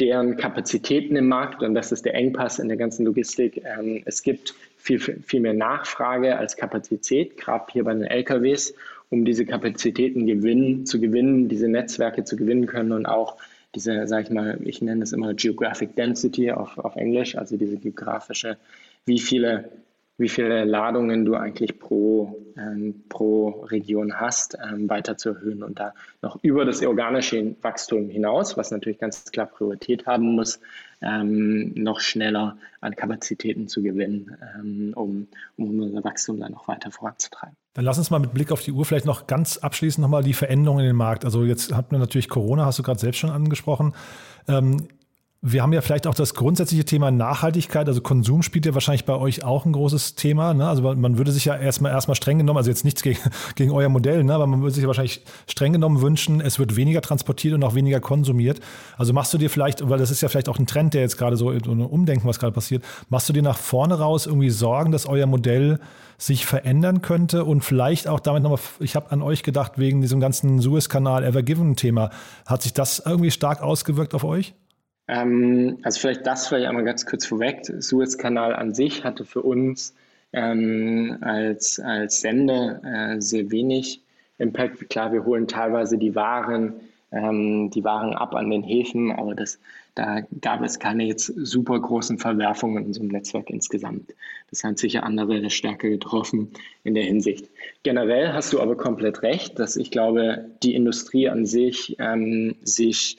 deren Kapazitäten im Markt und das ist der Engpass in der ganzen Logistik. Ähm, es gibt viel, viel mehr Nachfrage als Kapazität, gerade hier bei den LKWs, um diese Kapazitäten gewinnen, zu gewinnen, diese Netzwerke zu gewinnen können und auch diese, sage ich mal, ich nenne es immer Geographic Density auf, auf Englisch, also diese geografische, wie viele wie viele Ladungen du eigentlich pro, ähm, pro Region hast, ähm, weiter zu erhöhen und da noch über das organische Wachstum hinaus, was natürlich ganz klar Priorität haben muss, ähm, noch schneller an Kapazitäten zu gewinnen, ähm, um, um unser Wachstum dann noch weiter voranzutreiben. Dann lass uns mal mit Blick auf die Uhr vielleicht noch ganz abschließend nochmal die Veränderungen in den Markt. Also jetzt hat man natürlich Corona, hast du gerade selbst schon angesprochen. Wir haben ja vielleicht auch das grundsätzliche Thema Nachhaltigkeit. Also Konsum spielt ja wahrscheinlich bei euch auch ein großes Thema. Ne? Also man würde sich ja erstmal erstmal streng genommen, also jetzt nichts gegen, gegen euer Modell, ne? aber man würde sich ja wahrscheinlich streng genommen wünschen, es wird weniger transportiert und auch weniger konsumiert. Also machst du dir vielleicht, weil das ist ja vielleicht auch ein Trend, der jetzt gerade so, so ein Umdenken, was gerade passiert, machst du dir nach vorne raus irgendwie Sorgen, dass euer Modell sich verändern könnte und vielleicht auch damit nochmal, ich habe an euch gedacht, wegen diesem ganzen Suezkanal Ever Given Thema. Hat sich das irgendwie stark ausgewirkt auf euch? Ähm, also vielleicht das vielleicht einmal ganz kurz vorweg. Suezkanal an sich hatte für uns ähm, als, als Sender äh, sehr wenig Impact. Klar, wir holen teilweise die Waren, ähm, die Waren ab an den Häfen, aber das, da gab es keine jetzt super großen Verwerfungen in unserem Netzwerk insgesamt. Das hat sicher andere stärker getroffen in der Hinsicht. Generell hast du aber komplett recht, dass ich glaube, die Industrie an sich ähm, sich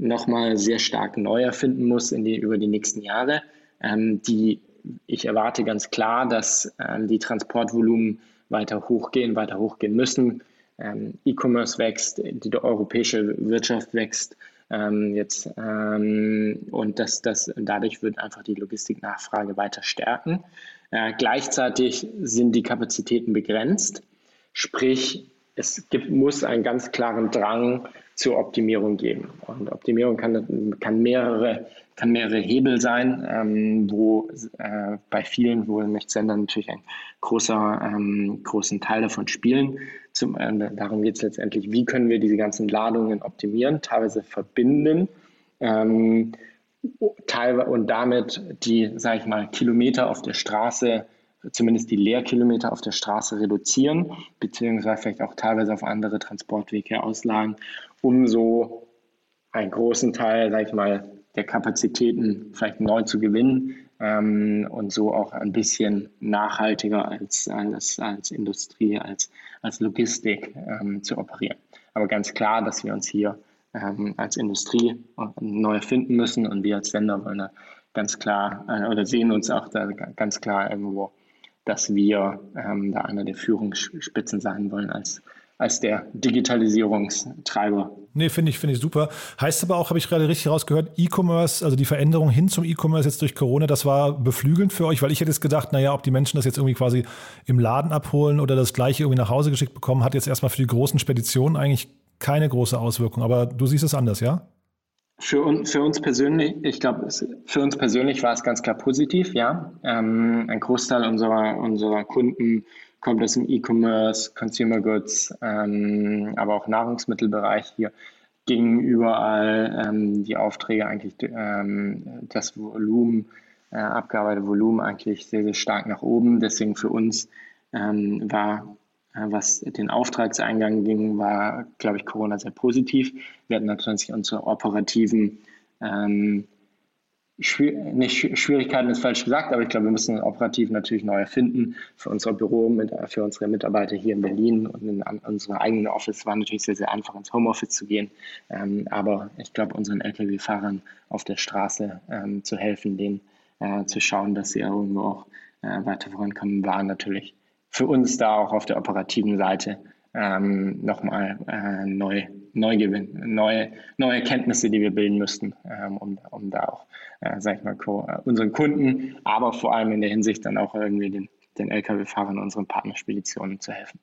nochmal sehr stark neu erfinden muss in die, über die nächsten Jahre. Ähm, die, ich erwarte ganz klar, dass ähm, die Transportvolumen weiter hochgehen, weiter hochgehen müssen. Ähm, E-Commerce wächst, die, europäische Wirtschaft wächst ähm, jetzt ähm, und das, das, dadurch wird einfach die Logistiknachfrage weiter stärken. Äh, gleichzeitig sind die Kapazitäten begrenzt, sprich es gibt, muss einen ganz klaren Drang zur Optimierung geben. Und Optimierung kann, kann, mehrere, kann mehrere Hebel sein, ähm, wo äh, bei vielen, wo Sender natürlich einen großer, ähm, großen Teil davon spielen. Zum, äh, darum geht es letztendlich, wie können wir diese ganzen Ladungen optimieren, teilweise verbinden. Ähm, teilweise, und damit die, sage ich mal, Kilometer auf der Straße zumindest die Leerkilometer auf der Straße reduzieren, beziehungsweise vielleicht auch teilweise auf andere Transportwege auslagen, um so einen großen Teil, sag ich mal, der Kapazitäten vielleicht neu zu gewinnen ähm, und so auch ein bisschen nachhaltiger als, als, als Industrie, als, als Logistik ähm, zu operieren. Aber ganz klar, dass wir uns hier ähm, als Industrie neu erfinden müssen und wir als Sender wollen da ganz klar äh, oder sehen uns auch da ganz klar irgendwo dass wir ähm, da einer der Führungsspitzen sein wollen als, als der Digitalisierungstreiber. Nee, finde ich, finde ich super. Heißt aber auch, habe ich gerade richtig rausgehört, E-Commerce, also die Veränderung hin zum E-Commerce jetzt durch Corona, das war beflügelnd für euch, weil ich hätte jetzt gedacht, naja, ob die Menschen das jetzt irgendwie quasi im Laden abholen oder das gleiche irgendwie nach Hause geschickt bekommen, hat jetzt erstmal für die großen Speditionen eigentlich keine große Auswirkung. Aber du siehst es anders, ja? Für, un, für uns persönlich, ich glaube, für uns persönlich war es ganz klar positiv, ja. Ähm, ein Großteil unserer, unserer Kunden kommt aus dem E-Commerce, Consumer Goods, ähm, aber auch Nahrungsmittelbereich hier gingen überall ähm, die Aufträge eigentlich ähm, das Volumen, äh, abgearbeitete Volumen eigentlich sehr, sehr stark nach oben. Deswegen für uns ähm, war was den Auftragseingang ging, war, glaube ich, Corona sehr positiv. Wir hatten natürlich unsere operativen, ähm, nicht Schwierigkeiten ist falsch gesagt, aber ich glaube, wir müssen operativ natürlich neu erfinden. Für unser Büro, mit, für unsere Mitarbeiter hier in Berlin und in unserem eigenen Office war natürlich sehr, sehr einfach, ins Homeoffice zu gehen. Ähm, aber ich glaube, unseren Lkw-Fahrern auf der Straße ähm, zu helfen, denen äh, zu schauen, dass sie irgendwo auch äh, weiter vorankommen, war natürlich für uns da auch auf der operativen Seite ähm, nochmal äh, neu, neu gewinnen, neue, neue Erkenntnisse, die wir bilden müssten, ähm, um, um da auch, äh, sag ich mal, äh, unseren Kunden, aber vor allem in der Hinsicht dann auch irgendwie den, den Lkw-Fahrern, unseren Partnerspeditionen zu helfen.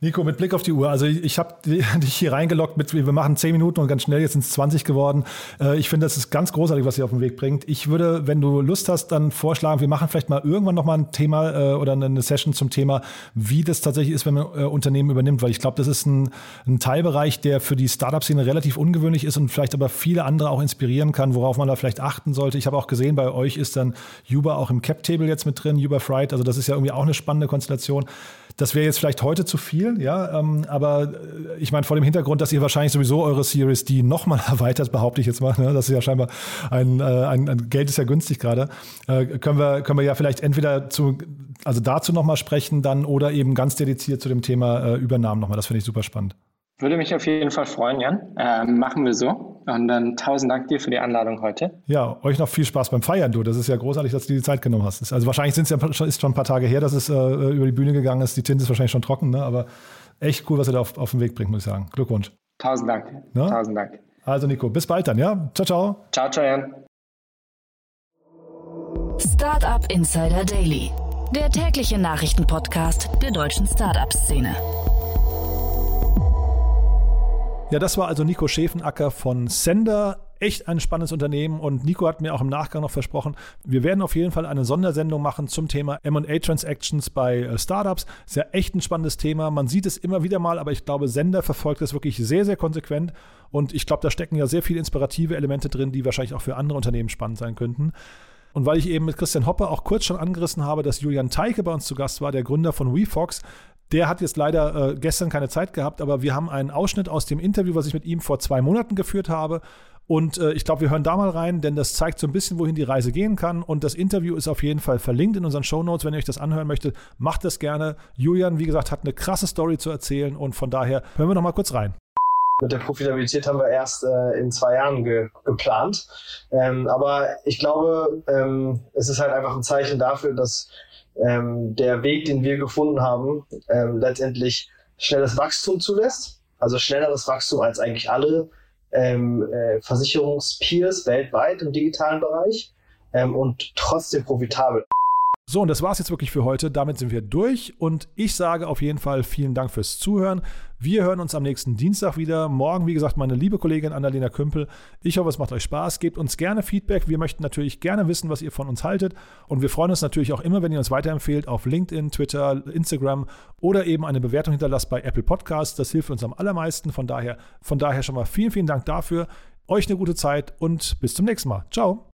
Nico, mit Blick auf die Uhr, also ich, habe dich hier reingeloggt mit, wir machen 10 Minuten und ganz schnell, jetzt sind es 20 geworden. Äh, ich finde, das ist ganz großartig, was ihr auf den Weg bringt. Ich würde, wenn du Lust hast, dann vorschlagen, wir machen vielleicht mal irgendwann nochmal ein Thema äh, oder eine Session zum Thema, wie das tatsächlich ist, wenn man äh, Unternehmen übernimmt, weil ich glaube, das ist ein, ein Teilbereich, der für die Startup-Szene relativ ungewöhnlich ist und vielleicht aber viele andere auch inspirieren kann, worauf man da vielleicht achten sollte. Ich habe auch gesehen, bei euch ist dann Uber auch im Cap-Table jetzt mit drin, Uber Fright, also das ist ja irgendwie auch eine spannende Konstellation. Das wäre jetzt vielleicht heute zu viel, ja, ähm, aber äh, ich meine vor dem Hintergrund, dass ihr wahrscheinlich sowieso eure Series D nochmal erweitert, behaupte ich jetzt mal, ne? das ist ja scheinbar ein, äh, ein, ein Geld ist ja günstig gerade, äh, können wir können wir ja vielleicht entweder zu also dazu nochmal sprechen dann oder eben ganz dediziert zu dem Thema äh, Übernahmen nochmal. Das finde ich super spannend. Würde mich auf jeden Fall freuen, Jan. Ähm, machen wir so. Und dann tausend Dank dir für die Einladung heute. Ja, euch noch viel Spaß beim Feiern, du. Das ist ja großartig, dass du dir die Zeit genommen hast. Also wahrscheinlich sind es ja ist schon ein paar Tage her, dass es äh, über die Bühne gegangen ist. Die Tinte ist wahrscheinlich schon trocken, ne? aber echt cool, was ihr da auf, auf den Weg bringt, muss ich sagen. Glückwunsch. Tausend Dank. Ne? Tausend Dank. Also Nico, bis bald dann, ja? Ciao, ciao. Ciao, ciao, Jan. Startup Insider Daily, der tägliche Nachrichtenpodcast der deutschen Startup-Szene. Ja, das war also Nico Schäfenacker von Sender. Echt ein spannendes Unternehmen und Nico hat mir auch im Nachgang noch versprochen, wir werden auf jeden Fall eine Sondersendung machen zum Thema MA Transactions bei äh, Startups. Ist ja echt ein spannendes Thema. Man sieht es immer wieder mal, aber ich glaube, Sender verfolgt es wirklich sehr, sehr konsequent und ich glaube, da stecken ja sehr viele inspirative Elemente drin, die wahrscheinlich auch für andere Unternehmen spannend sein könnten. Und weil ich eben mit Christian Hoppe auch kurz schon angerissen habe, dass Julian Teike bei uns zu Gast war, der Gründer von WeFox, der hat jetzt leider äh, gestern keine Zeit gehabt, aber wir haben einen Ausschnitt aus dem Interview, was ich mit ihm vor zwei Monaten geführt habe. Und äh, ich glaube, wir hören da mal rein, denn das zeigt so ein bisschen, wohin die Reise gehen kann. Und das Interview ist auf jeden Fall verlinkt in unseren Show Notes. Wenn ihr euch das anhören möchtet, macht das gerne. Julian, wie gesagt, hat eine krasse Story zu erzählen und von daher hören wir noch mal kurz rein. Mit der Profitabilität haben wir erst äh, in zwei Jahren ge geplant. Ähm, aber ich glaube, ähm, es ist halt einfach ein Zeichen dafür, dass ähm, der Weg, den wir gefunden haben, ähm, letztendlich schnelles Wachstum zulässt. Also schnelleres Wachstum als eigentlich alle ähm, äh, Versicherungspeers weltweit im digitalen Bereich ähm, und trotzdem profitabel. So, und das war es jetzt wirklich für heute. Damit sind wir durch und ich sage auf jeden Fall vielen Dank fürs Zuhören. Wir hören uns am nächsten Dienstag wieder. Morgen, wie gesagt, meine liebe Kollegin Annalena Kümpel. Ich hoffe, es macht euch Spaß. Gebt uns gerne Feedback. Wir möchten natürlich gerne wissen, was ihr von uns haltet. Und wir freuen uns natürlich auch immer, wenn ihr uns weiterempfehlt auf LinkedIn, Twitter, Instagram oder eben eine Bewertung hinterlasst bei Apple Podcasts. Das hilft uns am allermeisten. Von daher, von daher schon mal vielen, vielen Dank dafür. Euch eine gute Zeit und bis zum nächsten Mal. Ciao.